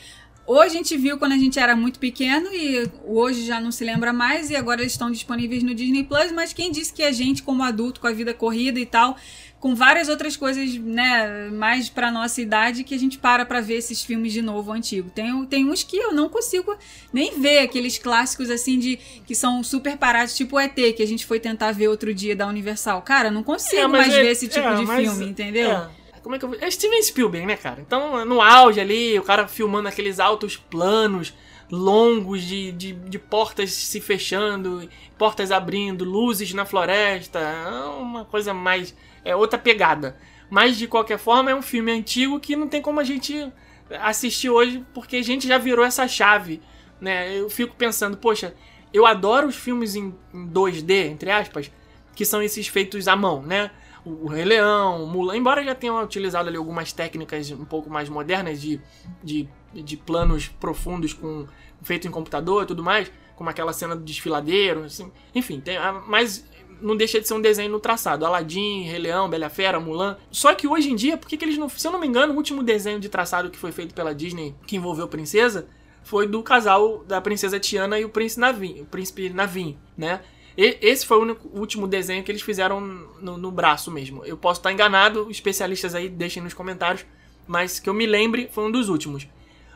hoje a gente viu quando a gente era muito pequeno e hoje já não se lembra mais e agora eles estão disponíveis no Disney Plus, mas quem disse que a gente, como adulto, com a vida corrida e tal, com várias outras coisas, né, mais pra nossa idade, que a gente para pra ver esses filmes de novo, antigo. Tem, tem uns que eu não consigo nem ver, aqueles clássicos assim de que são super parados, tipo o ET, que a gente foi tentar ver outro dia da Universal. Cara, não consigo É, mais é- ver esse tipo é, de mas- filme, entendeu? É. Como é que eu vou... É Steven Spielberg, né, cara? Então, no auge ali, o cara filmando aqueles altos planos longos de, de, de portas se fechando, portas abrindo, luzes na floresta. É uma coisa mais. É outra pegada. Mas, de qualquer forma, é um filme antigo que não tem como a gente assistir hoje, porque a gente já virou essa chave. Né? Eu fico pensando, poxa, eu adoro os filmes em, em 2D, entre aspas, que são esses feitos à mão, né? O o Rei Leão, o Mulan, embora já tenham utilizado ali algumas técnicas um pouco mais modernas de, de de planos profundos com feito em computador e tudo mais, como aquela cena do desfiladeiro, assim. Enfim, tem, a- mas não deixa de ser um desenho no traçado. Aladdin, Rei Leão, Bela Fera, Mulan. Só que hoje em dia, por que, eles não. Se eu não me engano, o último desenho de traçado que foi feito pela Disney, que envolveu princesa, foi do casal da princesa Tiana e o príncipe Navin, o príncipe Navin, né? E- esse foi o, único- último desenho que eles fizeram no, no braço mesmo. Eu posso estar enganado, especialistas aí deixem nos comentários, mas que eu me lembre, foi um dos últimos.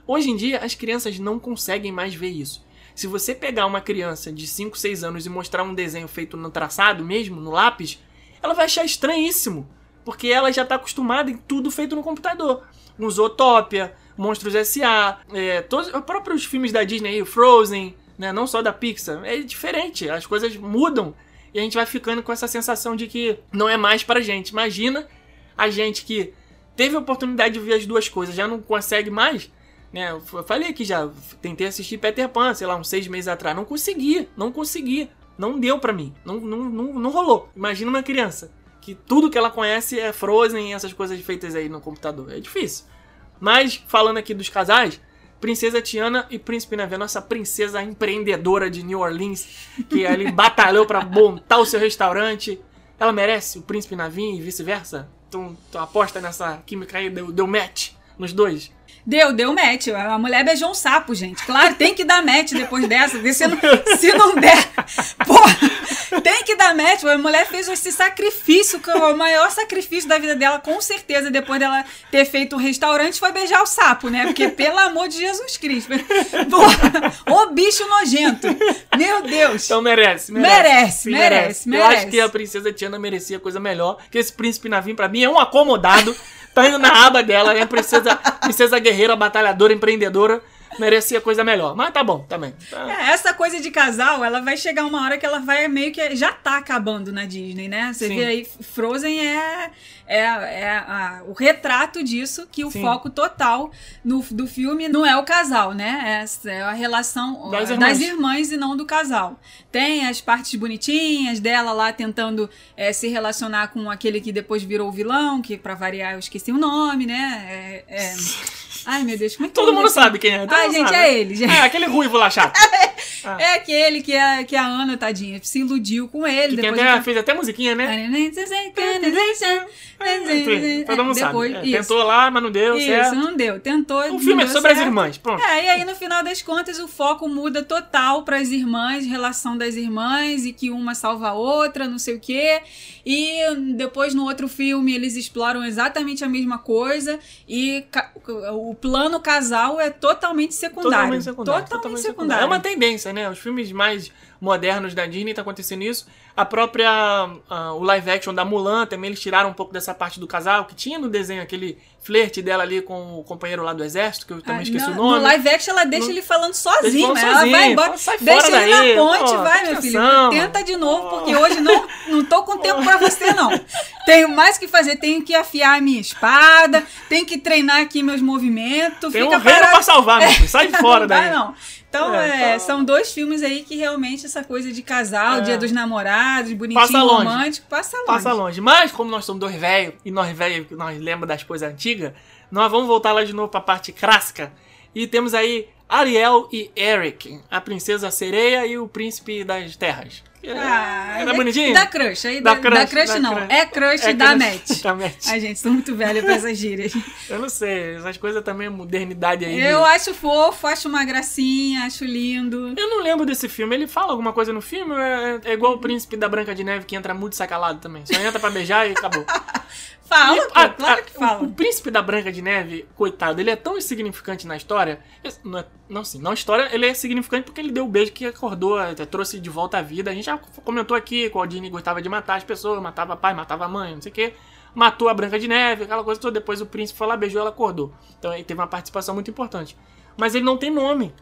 Hoje em dia, as crianças não conseguem mais ver isso. Se você pegar uma criança de 5, 6 anos e mostrar um desenho feito no traçado mesmo, no lápis, ela vai achar estranhíssimo. Porque ela já está acostumada em tudo feito no computador. No Zootopia, Monstros S.A., é, todos, os próprios filmes da Disney, o Frozen, né, não só da Pixar. É diferente, as coisas mudam. E a gente vai ficando com essa sensação de que não é mais pra gente. Imagina a gente que teve a oportunidade de ver as duas coisas, já não consegue mais. Né? Eu falei aqui já, tentei assistir Peter Pan, sei lá, uns seis meses atrás. Não consegui, não consegui. Não deu pra mim. Não, não, não, não rolou. Imagina uma criança que tudo que ela conhece é Frozen e essas coisas feitas aí no computador. É difícil. Mas, falando aqui dos casais, Princesa Tiana e Príncipe Navê, nossa princesa empreendedora de New Orleans, que ali [laughs] batalhou pra montar o seu restaurante. Ela merece o Príncipe Navim e vice-versa? Tu aposta nessa química aí, deu, deu match nos dois? Deu, deu match. A mulher beijou um sapo, gente. Claro, tem que dar match depois dessa. Se não, se não der, pô, tem que dar match. A mulher fez esse sacrifício, que é o maior sacrifício da vida dela, com certeza, depois dela ter feito um restaurante, foi beijar o sapo, né? Porque, pelo amor de Jesus Cristo. Pô, ô bicho nojento. Meu Deus. Então merece, Merece, merece, Eu acho merece. que a princesa Tiana merecia coisa melhor, que esse príncipe Navim pra mim é um acomodado, tá indo na aba dela, é a princesa, princesa guerreira, batalhadora, empreendedora, merecia coisa melhor. Mas tá bom, também. Tá. É, essa coisa de casal, ela vai chegar uma hora que ela vai meio que. Já tá acabando na Disney, né? Você Sim. vê aí, Frozen é, é, é a- o retrato disso, que o Sim. foco total no, do filme não é o casal, né? É a relação Das das irmãs. irmãs. e não do casal. Tem as partes bonitinhas dela lá tentando é, se relacionar com aquele que depois virou o vilão, que pra variar eu esqueci o nome, né? É, é- [laughs] Ai, meu Deus, como é que Todo é mundo esse- sabe quem é. todo Ai, gente, sabe. é ele, gente. É, aquele ruivo lá chato. [laughs] É aquele que a, que a Ana, tadinha, se iludiu com ele. Que depois até, fez até musiquinha, né? Todo mundo depois, sabe. É. Tentou lá, mas não deu Isso, certo. não deu. Tentou. O filme é sobre as certo. irmãs, pronto. É, e aí no final das contas o foco muda total para as irmãs, relação das irmãs e que uma salva a outra, não sei o quê. E depois no outro filme eles exploram exatamente a mesma coisa e ca- o plano casal é totalmente secundário. Totalmente secundário. Totalmente secundário. É uma tendência, né? Os filmes mais modernos da Disney tá acontecendo isso. A própria. ah, o live action da Mulan também eles tiraram um pouco dessa parte do casal, que tinha no desenho aquele flerte dela ali com o companheiro lá do exército, que eu também Ah, esqueci no, o nome. No live action, ela deixa No- ele falando sozinho. Ele falando ela sozinho. vai embora. Deixa fora ele daí. na ponte, vai, meu filho. atenção, Tenta de novo, porque hoje não, não tô com tempo pra você, não. [laughs] Tenho mais que fazer. Tenho que afiar a minha espada, tenho que treinar aqui meus movimentos. Tem um fica reino parado. pra salvar, meu filho. [laughs] Sai de fora não daí. Vai, não. Então, É, é, são dois filmes aí que realmente essa coisa de casal, É. dia dos namorados, bonitinho, Passa longe. romântico, passa longe. Passa longe. Mas, como nós somos dois velhos, e nós velhos, nós lembramos das coisas antigas, nós vamos voltar lá de novo pra parte clássica. E temos aí Ariel e Eric, a princesa sereia e o príncipe das terras. Ah, Era bonitinho? Dá crush. Aí Dá dá, crush, dá crush dá não. crush. É crush É da crush, match. [laughs] match. Ai, gente, sou muito velha pra essas gírias. Eu não sei, essas coisas também é modernidade aí. Eu acho fofo, acho uma gracinha, acho lindo. Eu não lembro desse filme. Ele fala alguma coisa no filme? É, é igual o príncipe da Branca de Neve que entra muito sacalado também. Só entra pra beijar e acabou. [laughs] Fala, E, pô, ah, claro que o- fala. O, príncipe da Branca de Neve, coitado, ele é tão insignificante na história. Não, é- não sim, na história ele é significante porque ele deu o beijo que acordou, eh, trouxe de volta à vida. A gente já comentou aqui que o Aldini gostava de matar as pessoas, matava pai, matava mãe, não sei o quê. Matou a Branca de Neve, aquela coisa toda. Depois o príncipe foi lá, beijou, ela acordou. Então ele teve uma participação muito importante. Mas ele não tem nome.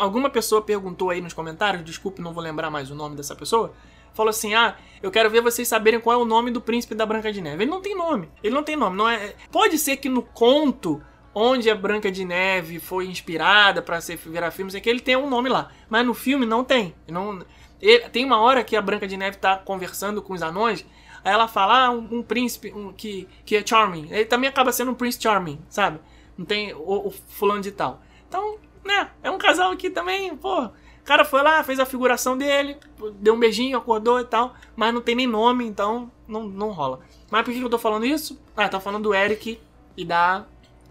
Alguma pessoa perguntou aí nos comentários, desculpe, não vou lembrar mais o nome dessa pessoa. Falou assim: Ah, eu quero ver vocês saberem qual é o nome do príncipe da Branca de Neve. Ele não tem nome. Ele não tem nome. Não é... Pode ser que no conto onde a Branca de Neve foi inspirada pra ser virar filmes, é que ele tem um nome lá. Mas no filme não tem. Não... ele- tem uma hora que a Branca de Neve tá conversando com os anões. Aí ela fala, ah, um, um príncipe um, que, que é Charming. Ele também acaba sendo um Prince Charming, sabe? Não tem o, o fulano de tal. Então, né, é um casal que também, pô. O cara foi lá, fez a figuração dele, deu um beijinho, acordou e tal, mas não tem nem nome, então não, não rola. Mas por que eu tô falando isso? Ah, tô falando do Eric e da,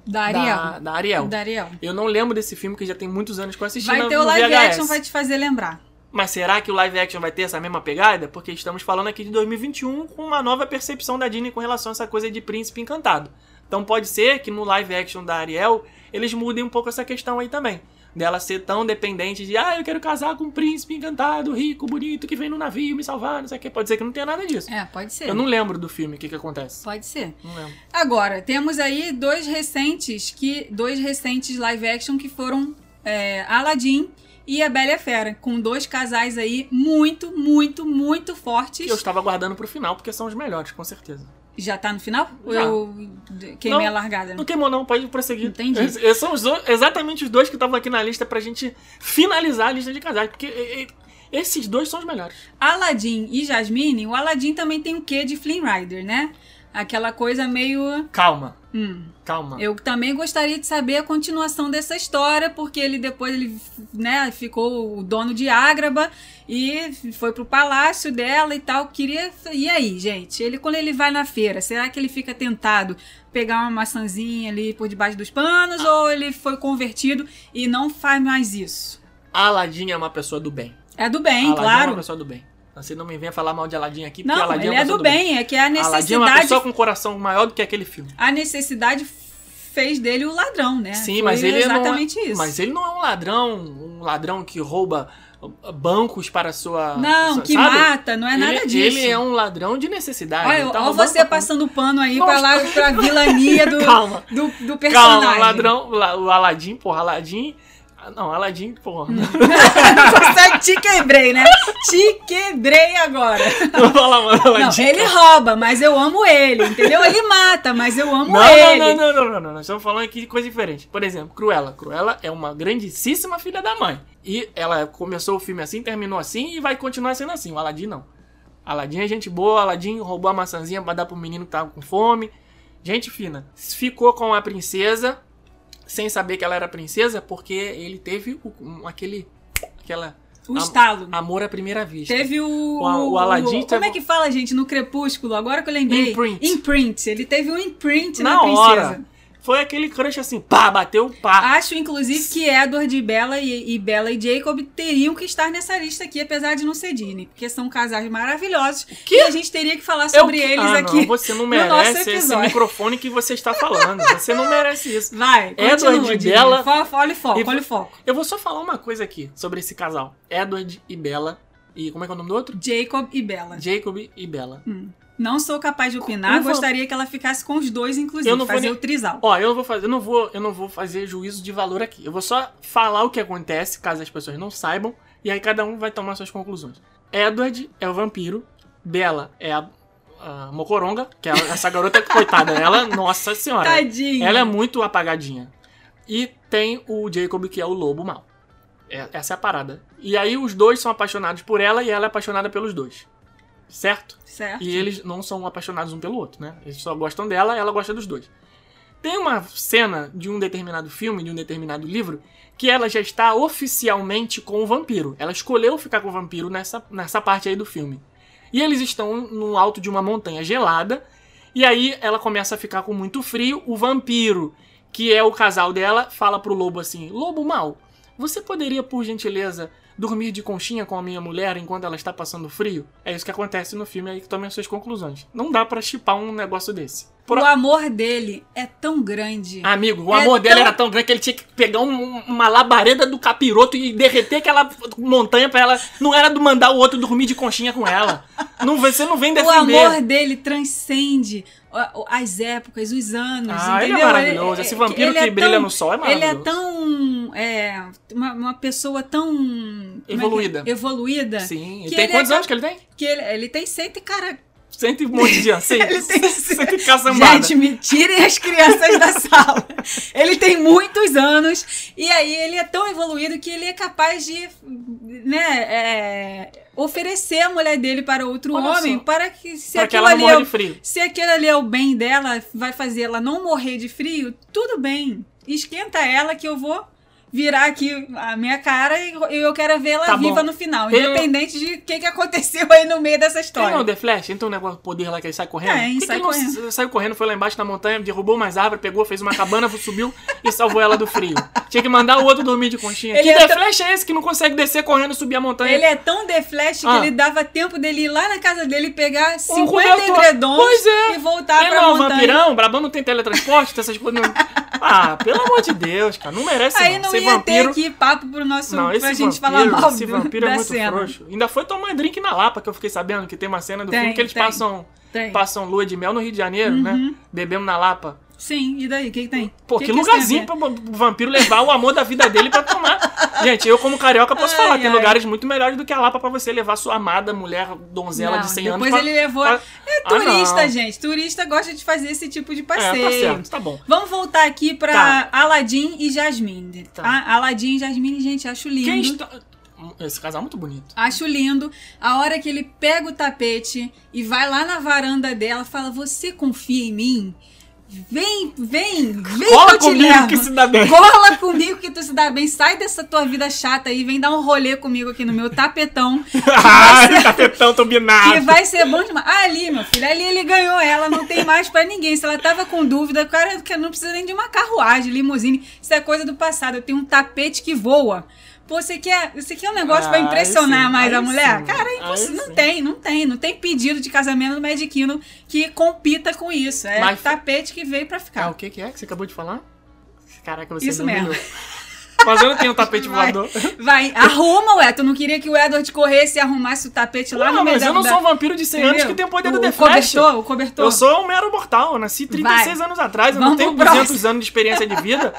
Da Ariel. da, da Ariel. Da Ariel. Eu não lembro desse filme, que já tem muitos anos que eu assisti Vai no, ter o live VHS. action, vai te fazer lembrar. Mas será que o live action vai ter essa mesma pegada? Porque estamos falando aqui de 2021 com uma nova percepção da Disney com relação a essa coisa de príncipe encantado. Então pode ser que no live action da Ariel eles mudem um pouco essa questão aí também. Dela ser tão dependente de, ah, eu quero casar com um príncipe encantado, rico, bonito, que vem no navio me salvar, não sei o que. Pode ser que não tenha nada disso. É, pode ser. Eu não lembro do filme, o que que acontece. Pode ser. Não lembro. Agora, temos aí dois recentes que dois recentes live action que foram é, Aladdin e a Bela e a Fera, com dois casais aí muito, muito, muito fortes. Que eu estava guardando pro final, porque são os melhores, com certeza. Já tá no final? Ou Já. eu queimei Não, a largada? Não queimou não, pode prosseguir. Entendi. Es- Esses são os exatamente os dois que estavam aqui na lista pra gente finalizar a lista de casais, porque e- e- esses dois são os melhores. Aladdin e Jasmine, o Aladdin também tem o quê de Flynn Rider, né? Aquela coisa meio. Calma, Hum. calma. Eu também gostaria de saber a continuação dessa história, porque ele depois ele, né, ficou o dono de Ágraba e foi pro palácio dela e tal. Queria. E aí, gente? Ele quando ele vai na feira, será que ele fica tentado pegar uma maçãzinha ali por debaixo dos panos ou ele foi convertido e não faz mais isso? Aladdin é uma pessoa do bem. É do bem, Aladdin é claro. uma pessoa do bem. Você não me venha falar mal de Aladdin aqui, porque Não, Aladdin ele é uma é pessoa do bem, é que a Aladdin é uma necessidade pessoa com um coração maior do que aquele filme. a necessidade fez dele o ladrão, né? Sim, Foi mas ele exatamente não é, isso. Mas ele não é um ladrão, um ladrão que rouba uh, bancos para sua. Não, sua- que sabe? mata, não é nada ele, disso. Ele é um ladrão de necessidade. Olha, ele tá olha você pra- passando pano aí Não, pra lá, pra vilania do, [laughs] Calma. do, do personagem. Calma, ladrão, la- o Aladdin, porra, Aladdin. Ah, Não, Aladdin, porra. [laughs] Só te quebrei, né? Te quebrei agora. Não fala, mano, Não, Aladdin. ele rouba, mas eu amo ele, entendeu? Ele mata, mas eu amo Não, ele. não, não, não, não, não, não. Nós estamos falando aqui de coisa diferente. Por exemplo, Cruella. Cruella é uma grandíssima filha da mãe. E ela começou o filme assim, terminou assim e vai continuar sendo assim. O Aladdin não. Aladdin é gente boa, Aladdin roubou a maçãzinha pra dar pro menino que tava com fome. Gente fina. Ficou com a princesa, sem saber que ela era princesa, porque ele teve o- um- aquele. aquela. O estalo. Amor à primeira vista. Teve o. O- o Aladdin Como teve- é que fala, gente, no Crepúsculo? Agora que eu lembrei. Imprint. Imprint. Ele teve um imprint na, Na princesa. hora. Foi aquele crush assim, pá, bateu, pá. Acho, inclusive, que Edward e Bella e, e Bella e Jacob teriam que estar nessa lista aqui, apesar de não ser Disney, porque são casais maravilhosos quê? e a gente teria que falar É sobre que- eles ah, aqui. Não, você não no merece esse episódio. microfone que você está falando. Você não merece isso. Vai, Edward e. Bella- Olha o foco, olha o foco. Eu vou só falar uma coisa aqui sobre esse casal. Edward e Bella. E como é que é o nome do outro? Jacob e Bella. Jacob e Bella. Não sou capaz de opinar, vou- gostaria que ela ficasse com os dois, inclusive, Eu não vou fazer nem- o trisal. Ó, eu não vou fazer, eu não vou, eu não vou fazer juízo de valor aqui. Eu vou só falar o que acontece, caso as pessoas não saibam, e aí cada um vai tomar suas conclusões. Edward é o vampiro, Bella é a, a Mocoronga, que é essa garota [laughs] coitada, ela, nossa senhora. Tadinha. Ela é muito apagadinha. E tem o Jacob, que é o lobo mau. É- essa é a parada. E aí os dois são apaixonados por ela e ela é apaixonada pelos dois. Certo? Certo. E eles não são apaixonados um pelo outro, né? Eles só gostam dela ela gosta dos dois. Tem uma cena de um determinado filme, de um determinado livro, que ela já está oficialmente com o vampiro. Ela escolheu ficar com o vampiro nessa, nessa parte aí do filme. E eles estão no alto de uma montanha gelada. E aí ela começa a ficar com muito frio. O vampiro, que é o casal dela, fala pro lobo assim: Lobo mal, você poderia, por gentileza, dormir de conchinha com a minha mulher enquanto ela está passando frio? É isso que acontece no filme aí que tomem as suas conclusões. Não dá pra chipar um negócio desse. Por- O amor dele é tão grande. Amigo, o É amor dele tão- era tão grande que ele tinha que pegar um- uma labareda do capiroto e derreter aquela montanha pra ela. Não era do mandar o outro dormir de conchinha com ela. Não, você não vem O defender. amor dele transcende as épocas, os anos, Ah, ele é entendeu? maravilhoso. Esse vampiro que brilha no sol é Ele é maravilhoso. tão... É, uma, uma pessoa tão... é que é? Evoluída. Evoluída. Sim. E tem ele quantos é anos que ele tem? Que ele, ele tem cento e cara... Cento e um monte de anos. [laughs] Cento, Ele tem- cento caçambada. Gente, me tirem as crianças da sala. Ele tem muitos anos e aí ele é tão evoluído que ele é capaz de, né, é, oferecer a mulher dele para outro Olha homem só. para que se que aquilo ela não ali é de frio. se aquilo ali é o bem dela, vai fazer ela não morrer de frio, tudo bem. esquenta ela que eu vou virar aqui a minha cara e eu quero ver ela Tá bom. viva no final. Tem- Independente de o que, que aconteceu aí no meio dessa Tem história. não, The Flash? Então o negócio poder lá que ele sai correndo? Tem, sai que ele não correndo. s- saiu correndo, foi lá embaixo na montanha, derrubou umas árvores, pegou, fez uma cabana, subiu e salvou ela do frio. [laughs] Tinha que mandar o outro dormir de conchinha. Ele que é The tão- Flash é esse que não consegue descer correndo e subir a montanha? Ele é tão The Flash que Ah. ele dava tempo dele ir lá na casa dele pegar 50 Um cobertor. edredons é. e voltar Ele pra não é um montanha. vampirão, Brabão não tem teletransporte, essas coisas. Não... Ah, pelo amor de Deus, cara, não merece Aí não. Ser ia vampiro. ter aqui papo pro nosso Não, esse pra gente vampiro, falar mal esse do, vampiro é muito cena. frouxo. Ainda foi tomar drink na Lapa, que eu fiquei sabendo que tem uma cena do Tem, filme que eles tem, passam, tem. Uhum. passam lua de mel no Rio de Janeiro, né? Bebendo na Lapa. Sim, e daí? O que, que tem? Pô, que que, que tem lugarzinho pra o vampiro levar o amor da vida dele pra tomar. [laughs] Gente, eu como carioca posso Ai, falar, tem ai. lugares muito melhores do que a Lapa pra você levar sua amada mulher, donzela Não, de 100 depois anos. pra- ele levou. pra- É Ah, turista, não. gente. Turista gosta de fazer esse tipo de É, passeio. tá certo, tá bom. Vamos voltar aqui pra Tá. Aladdin e Jasmine. Tá. Aladdin e Jasmine, gente, acho lindo. Quem está... Esse casal é muito bonito. Acho lindo. A hora que ele pega o tapete e vai lá na varanda dela, fala: Você confia em mim? Vem, vem, vem Cola que eu te comigo levo. que se dá bem. Cola comigo que tu se dá bem. Sai dessa tua vida chata aí, vem dar um rolê comigo aqui no meu tapetão. [laughs] Ai, ser- tapetão turbinado. que vai ser bom demais. Ah, ali, meu filho, ali ele ganhou ela, não tem mais pra ninguém. Se ela tava com dúvida, cara que não precisa nem de uma carruagem, limusine. Isso é coisa do passado. Eu tenho um tapete que voa. Pô, você quer, você quer um negócio pra Ah, aí impressionar sim, mais a mulher? sim, Cara, é impossível. Não sim. tem, não tem. Não tem pedido de casamento no Kingdom que compita com isso. É Mas- tapete que veio pra Ah, ficar. o que que é que você acabou de falar? Caraca, você Isso me mesmo. [laughs] Mas eu não tenho um tapete Vai, voador. vai, arruma, ué. Tu não queria que o Edward corresse e arrumasse o tapete lá no Não, meio mas da eu não da- sou um vampiro de 100 anos que tem o poder do o The Flash. cobertor, o cobertor. Eu sou um mero mortal. Eu nasci 36 Vai. anos atrás. Eu Vamos não tenho pro 200 próximo. anos de experiência de vida.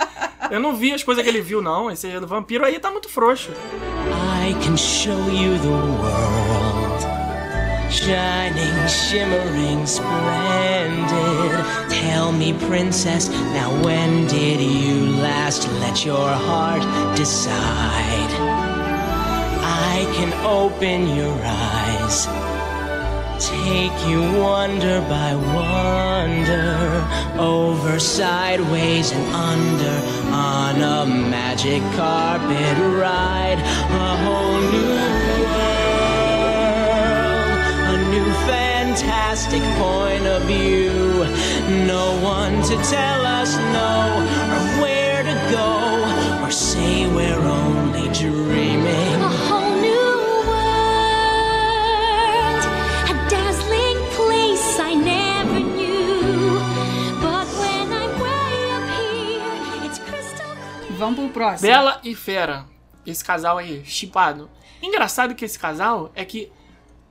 Eu não vi as coisas que ele viu, não. Esse vampiro aí tá muito frouxo. I can show you the world. Shining, shimmering, splendid. Tell me, princess, now when did you last let your heart decide? I can open your eyes. Take you wonder by wonder, over, sideways, and under, on a magic carpet ride, a whole new fantastic point of view. No one to tell us no, or where to go, or say we're only dreaming. A whole new world, a dazzling place I never knew. But when I'm way up here, it's crystal clear. Vamos pro próximo. Bela e Fera. Esse casal aí, chipado. Engraçado que esse casal é que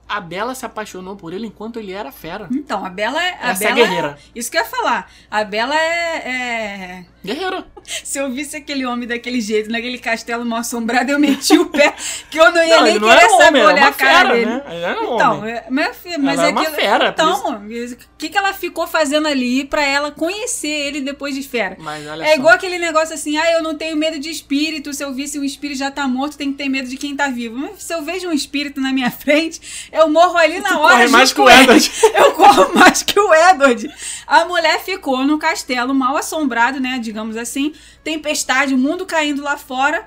a Bela se apaixonou por ele enquanto ele era fera. Então, a Bela é. Essa é Bela guerreira. Isso que eu ia falar. A Bela é, é- Guerreiro. [laughs] Se eu visse aquele homem daquele jeito, naquele castelo mal assombrado, eu meti o pé, [laughs] que eu não ia Não, nem não querer um saber olhar a cara fera, dele. né? Ele era um então, homem. é- mas, mas Ela é uma aquilo- fera, Então, o que, que ela ficou fazendo ali pra ela conhecer ele depois de fera? É só. igual aquele negócio assim, ah, eu não tenho medo de espírito. Se eu vi se o espírito já tá morto, tem que ter medo de quem tá vivo. Mas se eu vejo um espírito na minha [laughs] frente, eu morro ali na hora. corre mais que o. Edward. Eu corro mais que o Edward. A mulher ficou no castelo mal assombrado, né? Digamos assim. Tempestade, o mundo caindo lá fora.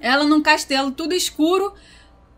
Ela num castelo tudo escuro.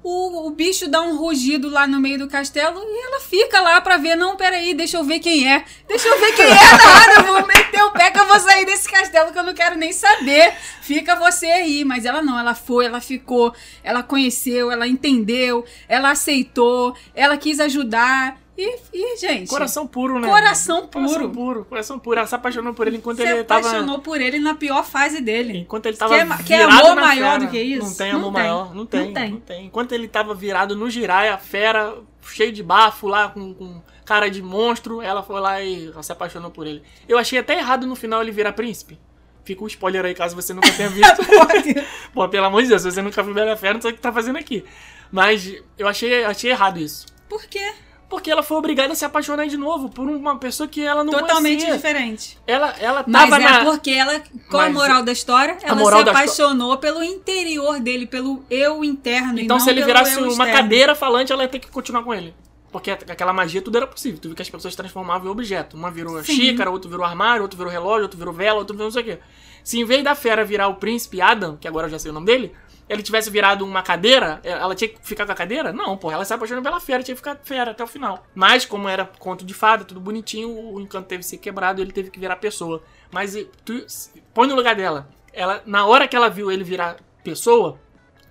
O, o bicho dá um rugido lá no meio do castelo e ela fica lá pra ver. Não, peraí, deixa eu ver quem é. Deixa eu ver quem é, [laughs] nada. Eu vou meter o pé que eu vou sair desse castelo que eu não quero nem saber. Fica você aí. Mas ela não, ela foi, ela ficou, ela conheceu, ela entendeu, ela aceitou, ela quis ajudar. E, e gente. Coração puro, né? Coração puro. Coração puro, coração puro. Ela se apaixonou por ele enquanto se ele tava. apaixonou por ele na pior fase dele. Enquanto ele tava Quer ma- quer virado amor maior fera. do que isso? Não tem Não amor tem. maior. Não tem, Não tem. não tem. Enquanto ele tava virado no giraia, fera, cheio de bafo lá, com, com cara de monstro, ela foi lá e se apaixonou por ele. Eu achei até errado no final ele virar príncipe. Fica um spoiler aí, caso você nunca tenha visto. [laughs] [laughs] Pô, pelo amor de Deus, se você nunca viu Bela Fera, não sei o que tá fazendo aqui. Mas eu achei, achei errado isso. Por quê? Porque ela foi obrigada a se apaixonar de novo por uma pessoa que ela não Totalmente conhecia. diferente. Ela, ela Mas tava é na... porque ela, qual a Mas moral da história? Ela moral se apaixonou pelo interior dele, pelo eu interno. e Então não se ele virasse uma externo. cadeira falante, ela ia ter que continuar com ele. Porque aquela magia tudo era possível. Tu viu que as pessoas transformavam em objeto. Uma virou Sim. xícara, outro virou armário, outro virou relógio, outro virou vela, outro virou não sei o quê. Se em vez da fera virar o príncipe Adam, que agora eu já sei o nome dele, ele tivesse virado uma cadeira, ela tinha que ficar com a cadeira? Não, pô, ela se apaixonou pela fera, tinha que ficar fera até o final. Mas, como era conto de fada, tudo bonitinho, o encanto teve que ser quebrado ele teve que virar pessoa. Mas tu põe no lugar dela. Ela, na hora que ela viu ele virar pessoa,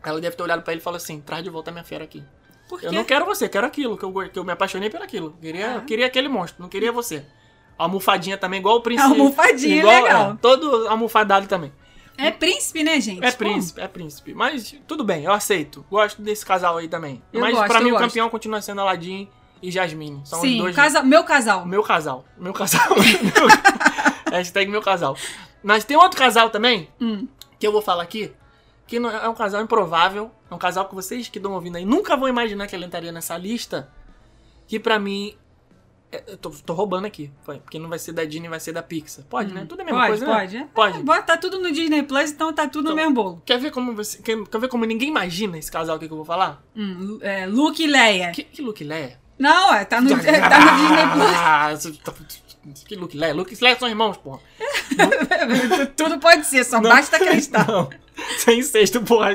ela deve ter olhado pra ele e falado assim: traz de volta minha fera aqui. Por quê? Eu não quero você, quero aquilo, que eu, que eu me apaixonei por aquilo. Queria, Ah. queria aquele monstro, não queria você. A almofadinha também, igual o [laughs] príncipe. almofadinha, igual, legal. é, todo almofadado também. É príncipe, né, gente? É Pô, príncipe, é príncipe. Mas tudo bem, eu aceito. Gosto desse casal aí também. Eu Mas gosto, pra mim o gosto. campeão continua sendo Aladdin e Jasmine. São os Sim, dois. casa- meu casal. Meu casal. Meu casal. [laughs] Hashtag meu casal. Mas tem outro casal também, Hum. que eu vou falar aqui, que não- é um casal improvável. É um casal que vocês que estão ouvindo aí nunca vão imaginar que ele entraria nessa lista. Que pra mim. É- Eu tô, tô roubando aqui. Porque não vai ser da Disney, vai ser da Pixar. Pode, né? Tudo é a mesma Pode, coisa, né? pode. é. Pode. Bota tudo no Disney Plus, então tá tudo no Então, mesmo bolo. Quer ver como você. Quer, quer ver como ninguém imagina esse casal aqui que eu vou falar? Hum, é, Luke e Leia. Que, que Luke Leia? Não, é, tá no, [laughs] tá no Disney Plus. Ah, [laughs] tá- que Luke Leia? Luke e Leia são irmãos, porra. [laughs] Tudo pode ser, só basta acreditar. Não. Sem sexto, porra.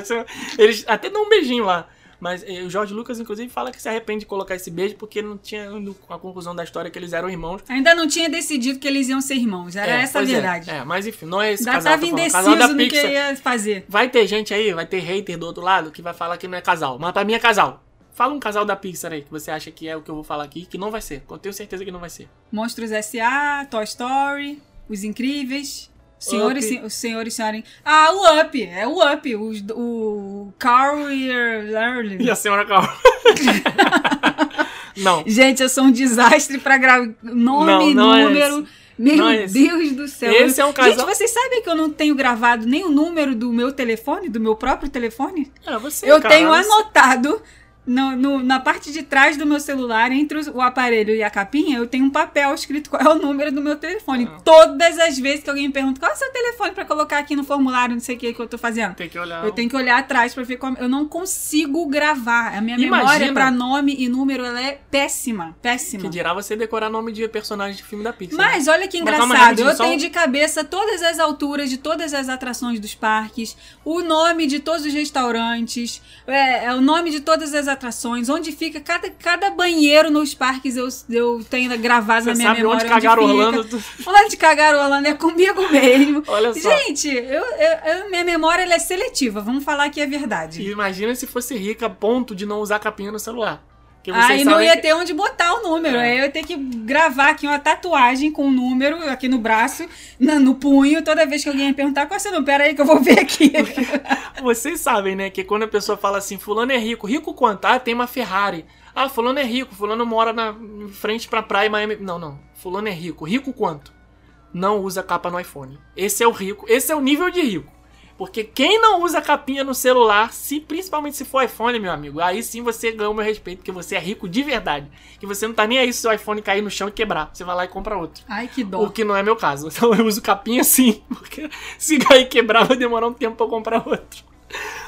Eles até dão um beijinho lá. Mas eh, o Jorge Lucas, inclusive, fala que se arrepende de colocar esse beijo porque não tinha a conclusão da história que eles eram irmãos. Ainda não tinha decidido que eles iam ser irmãos. Era É, essa a é. verdade. É, mas enfim, não é esse Ainda casal. tava. Casal indeciso da no que ia fazer. Vai ter gente aí, vai ter hater do outro lado que vai falar que não é casal. Mas pra mim é casal. Fala um casal da Pixar aí que você acha que é o que eu vou falar aqui, que não vai ser. Eu tenho certeza que não vai ser. Monstros S.A., Toy Story, Os Incríveis, Senhor e, Up. Sen- o Senhor e Senhora... Ah, o Up, é o Up, os- o Carl e... E a senhora Carl. [laughs] não. Gente, eu sou um desastre pra gravar nome, Não, não é número... Meu Não é esse. Deus do céu. Esse é um casal- Gente, vocês sabem que eu não tenho gravado nem o número do meu telefone, do meu próprio telefone? É, você, Eu cara, tenho você- anotado no- no- na parte de trás do meu celular, entre o aparelho e a capinha, eu tenho um papel escrito qual é o número do meu telefone. Ah. Todas as vezes que alguém me pergunta qual é o seu telefone pra colocar aqui no formulário, não sei o que que eu tô fazendo. Tem que olhar. Eu tenho que olhar atrás pra ver como. Eu não consigo gravar. A minha Imagina. memória pra nome e número ela é péssima. Péssima. Que dirá você decorar nome de personagem de filme da Pixar. né? Mas olha que engraçado, eu tenho de cabeça todas as alturas de todas as atrações dos parques, o nome de todos os restaurantes, é, é, o nome de todas as atrações, onde fica cada, cada banheiro nos parques eu, eu tenho gravado Você na minha sabe memória. onde cagar fica. Orlando. tu- Onde cagar Orlando é comigo mesmo. [laughs] Olha só. Gente, eu, eu- eu- minha memória é seletiva, vamos falar que é verdade. E imagina se fosse rica a ponto de não usar capinha no celular. Aí não ia que- ter onde botar o número. É. Aí eu ia ter que gravar aqui uma tatuagem com o número aqui no braço, na- no punho, toda vez que alguém ia perguntar qual é o seu número. Pera aí que eu vou ver aqui. [laughs] Vocês sabem, né, que quando a pessoa fala assim, fulano é rico, rico quanto? Ah, tem uma Ferrari. Ah, fulano é rico, fulano mora na em frente pra praia em Miami. Não, não. Fulano é rico. Rico quanto? Não usa capa no iPhone. Esse é o rico. Esse é o nível de rico. Porque quem não usa capinha no celular, se principalmente se for iPhone, meu amigo, aí sim você ganha o meu respeito, porque você é rico de verdade. Que você não tá nem aí se o iPhone cair no chão e quebrar. Você vai lá e compra outro. Ai, que dó. O que não é meu caso. [laughs] Então eu uso capinha sim, porque se cair e quebrar vai demorar um tempo pra eu comprar outro.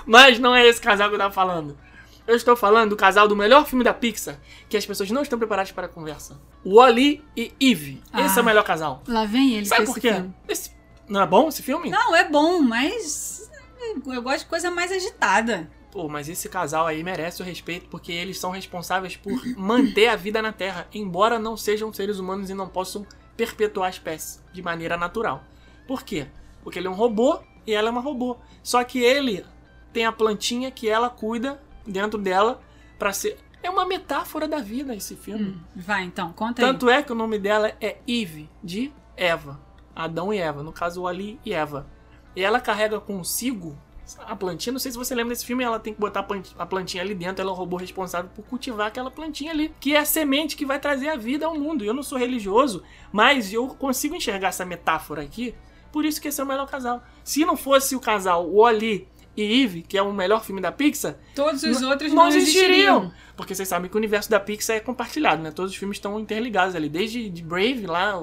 Mas não é esse casal que eu tava falando. Eu estou falando do casal do melhor filme da Pixar, que as pessoas não estão preparadas para a conversa. Wally e Eve. Esse é Ah. o melhor casal. Lá vem ele Sabe por quê? Esse- Não é bom esse filme? Não, é bom, mas eu gosto de coisa mais agitada. Pô, mas esse casal aí merece o respeito porque eles são responsáveis por manter a vida na Terra, embora não sejam seres humanos e não possam perpetuar a espécie de maneira natural. Por quê? Porque ele é um robô e ela é uma robô. Só que ele tem a plantinha que ela cuida dentro dela pra ser. É uma metáfora da vida esse filme. Vai, então, conta aí. Tanto é que o nome dela é Eve, de Eva. Adão e Eva, no caso Ali e Eva. E ela carrega consigo a plantinha. Não sei se você lembra desse filme, ela tem que botar a plant- a plantinha ali dentro. Ela é o robô responsável por cultivar aquela plantinha ali, que é a semente que vai trazer a vida ao mundo. Eu não sou religioso, mas eu consigo enxergar essa metáfora aqui. Por isso que esse é o melhor casal. Se não fosse o casal Wally e Eve, que é o melhor filme da Pixar, Todos os outros não não existiriam. Porque vocês sabem que o universo da Pixar é compartilhado, né? Todos os filmes estão interligados ali. Desde de Brave, lá,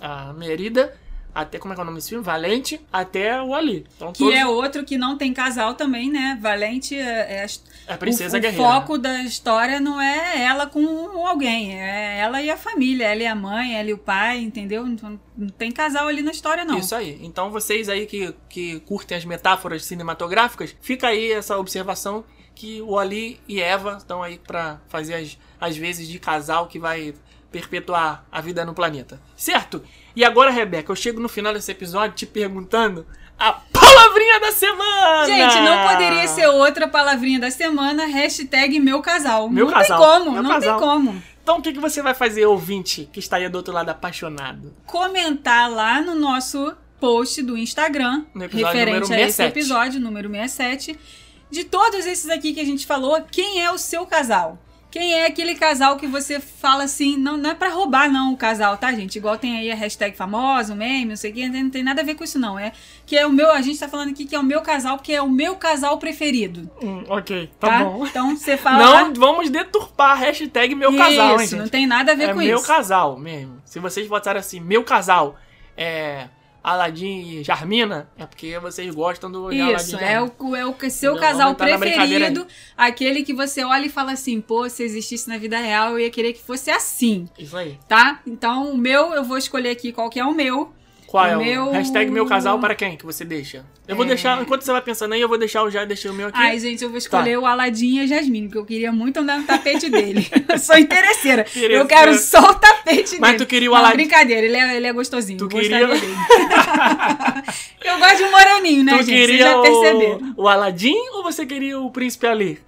a Merida, até como é que é o nome desse filme? Valente até o Ali. Então, Que todos- é outro que não tem casal também, né? Valente é, é a- É princesa o, guerreira. O foco da história não é ela com alguém, é ela e a família, ela e a mãe, ela e o pai, entendeu? Então, não tem casal ali na história, não. Isso aí. Então vocês aí que, que curtem as metáforas cinematográficas, fica aí essa observação que o Ali e Eva estão aí pra fazer as, as vezes de casal que vai perpetuar a vida no planeta. Certo? E agora, Rebeca, eu chego no final desse episódio te perguntando a palavrinha da semana! Gente, não poderia ser outra palavrinha da semana, hashtag meu casal. Meu não casal, tem como, meu não casal. tem como. Então o que, que você vai fazer, ouvinte, que está aí do outro lado apaixonado? Comentar lá no nosso post do Instagram, referente a esse 67. episódio, número 67, de todos esses aqui que a gente falou, quem é o seu casal? Quem é aquele casal que você fala assim, não, não é pra roubar não o casal, tá, gente? Igual tem aí a hashtag famosa, o meme, não sei o que, não tem, nada a ver com isso não, é que é o meu, a gente tá falando aqui que é o meu casal, porque é o meu casal preferido, Hum, ok, tá, tá? bom. Então você [laughs] fala Não vamos deturpar a hashtag meu casal, hein, isso, gente? não tem nada a ver é com meu isso. casal mesmo. Se vocês botarem assim, meu casal é Aladim e Jarmina, é porque vocês gostam do Isso, é o, é o seu Não, casal brincadeira preferido, aquele que você olha e fala assim, pô, se existisse na vida real, eu ia querer que fosse assim, Isso aí. tá? Então, o meu, eu vou escolher aqui qual que é o meu. Qual é o meu- hashtag meu casal para quem que você deixa? Eu vou É. deixar, enquanto você vai pensando aí, eu vou deixar o já deixei o meu aqui. Ai, gente, eu vou escolher Tá. o Aladim e a Jasmine, porque eu queria muito andar no tapete dele. [laughs] eu sou interesseira. Eu quero só o tapete Mas dele. tu queria o Não, Aladim- brincadeira, ele é, ele é gostosinho. Tu queria- dele. [laughs] eu gosto de um moreninho, né, tu gente? Vocês queria já perceberam. o, o Aladim ou você queria o príncipe Ali?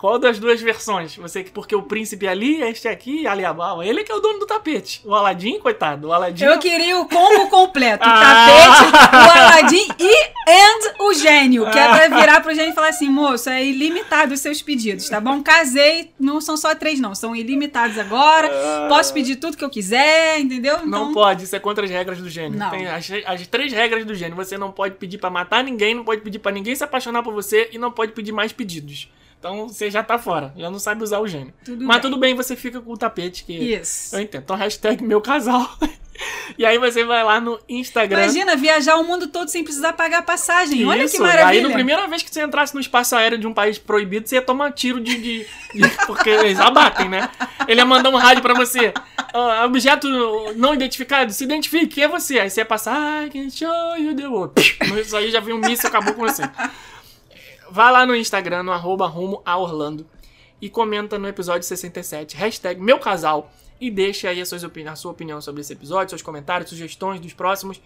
Qual das duas versões? Você porque o príncipe Ali, este aqui, Ali Abal, ele que é o dono do tapete. O Aladim, coitado, o Aladim. Eu queria o combo completo. O Ah. tapete, o Aladim e and o gênio. Que é pra virar pro gênio e falar assim, moço, é ilimitado os seus pedidos, tá bom? Casei, não são só três, não. São ilimitados agora. Posso pedir tudo que eu quiser, entendeu? Então, Não pode, isso é contra as regras do gênio. Não. Tem as, as três regras do gênio. Você não pode pedir pra matar ninguém, não pode pedir pra ninguém se apaixonar por você e não pode pedir mais pedidos. Então você já tá fora, já não sabe usar o gênio. Tudo Mas bem. tudo bem, você fica com o tapete que Isso. eu entendo. Então hashtag meu casal. [laughs] e aí você vai lá no Instagram. Imagina viajar o mundo todo sem precisar pagar passagem. Olha Isso, que maravilha. Aí, na primeira vez que você entrasse no espaço aéreo de um país proibido, você ia tomar tiro de. de- de- porque eles abatem, né? Ele ia mandar um rádio pra você. "Ah, objeto não identificado, se identifique, é você? Aí você ia passar, I can show you the world. Isso aí já viu um míssil acabou com você. Vai lá no Instagram, no arroba rumo a Orlando, e comenta no episódio 67, hashtag meu casal, e deixa aí as suas opini- a sua opinião sobre esse episódio, seus comentários, sugestões dos próximos.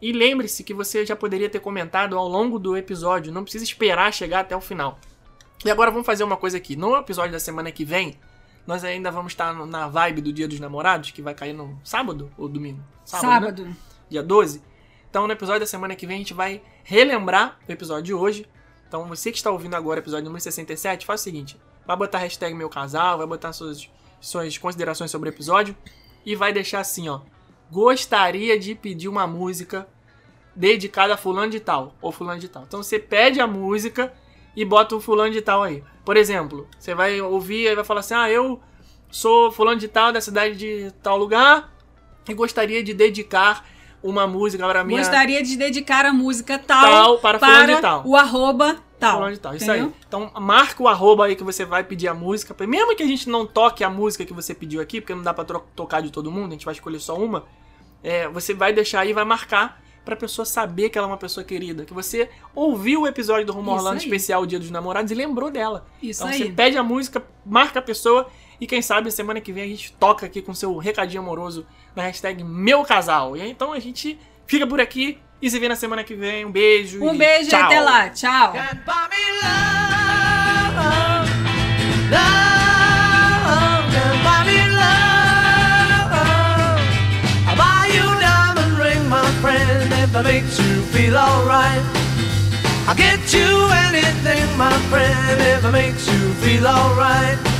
E lembre-se que você já poderia ter comentado ao longo do episódio, não precisa esperar chegar até o final. E agora vamos fazer uma coisa aqui. No episódio da semana que vem, nós ainda vamos estar na vibe do Dia dos Namorados, que vai cair no sábado ou domingo? né? Sábado. dia 12. Então, no episódio da semana que vem, a gente vai relembrar o episódio de hoje. Então, você que está ouvindo agora o episódio número 67, faz o seguinte: vai botar a hashtag meu casal, vai botar suas, suas considerações sobre o episódio e vai deixar assim, ó. Gostaria de pedir uma música dedicada a fulano de tal ou fulano de tal. Então, você pede a música e bota o fulano de tal aí. Por exemplo, você vai ouvir e vai falar assim: ah, eu sou fulano de tal da cidade de tal lugar e gostaria de dedicar uma música para minha Gostaria de dedicar a música tal, Tal para de tal. o arroba tal. fulano de tal. Isso aí. Então marca o arroba aí que você vai pedir a música. Mesmo que a gente não toque a música que você pediu aqui, porque não dá pra tro- tocar de todo mundo, a gente vai escolher só uma. é, você vai deixar aí, vai marcar pra pessoa saber que ela é uma pessoa querida. Que você ouviu o episódio do Rumo Orlando aí. especial Dia dos Namorados e lembrou dela. Isso então aí. você pede a música, marca a pessoa e quem sabe semana que vem a gente toca aqui com seu recadinho amoroso na hashtag Meu Casal. E aí, então a gente fica por aqui e se vê na semana que vem. Um beijo. Um e beijo e tchau. até lá. Tchau. That makes you feel alright. I'll get you anything, my friend, if it makes you feel alright.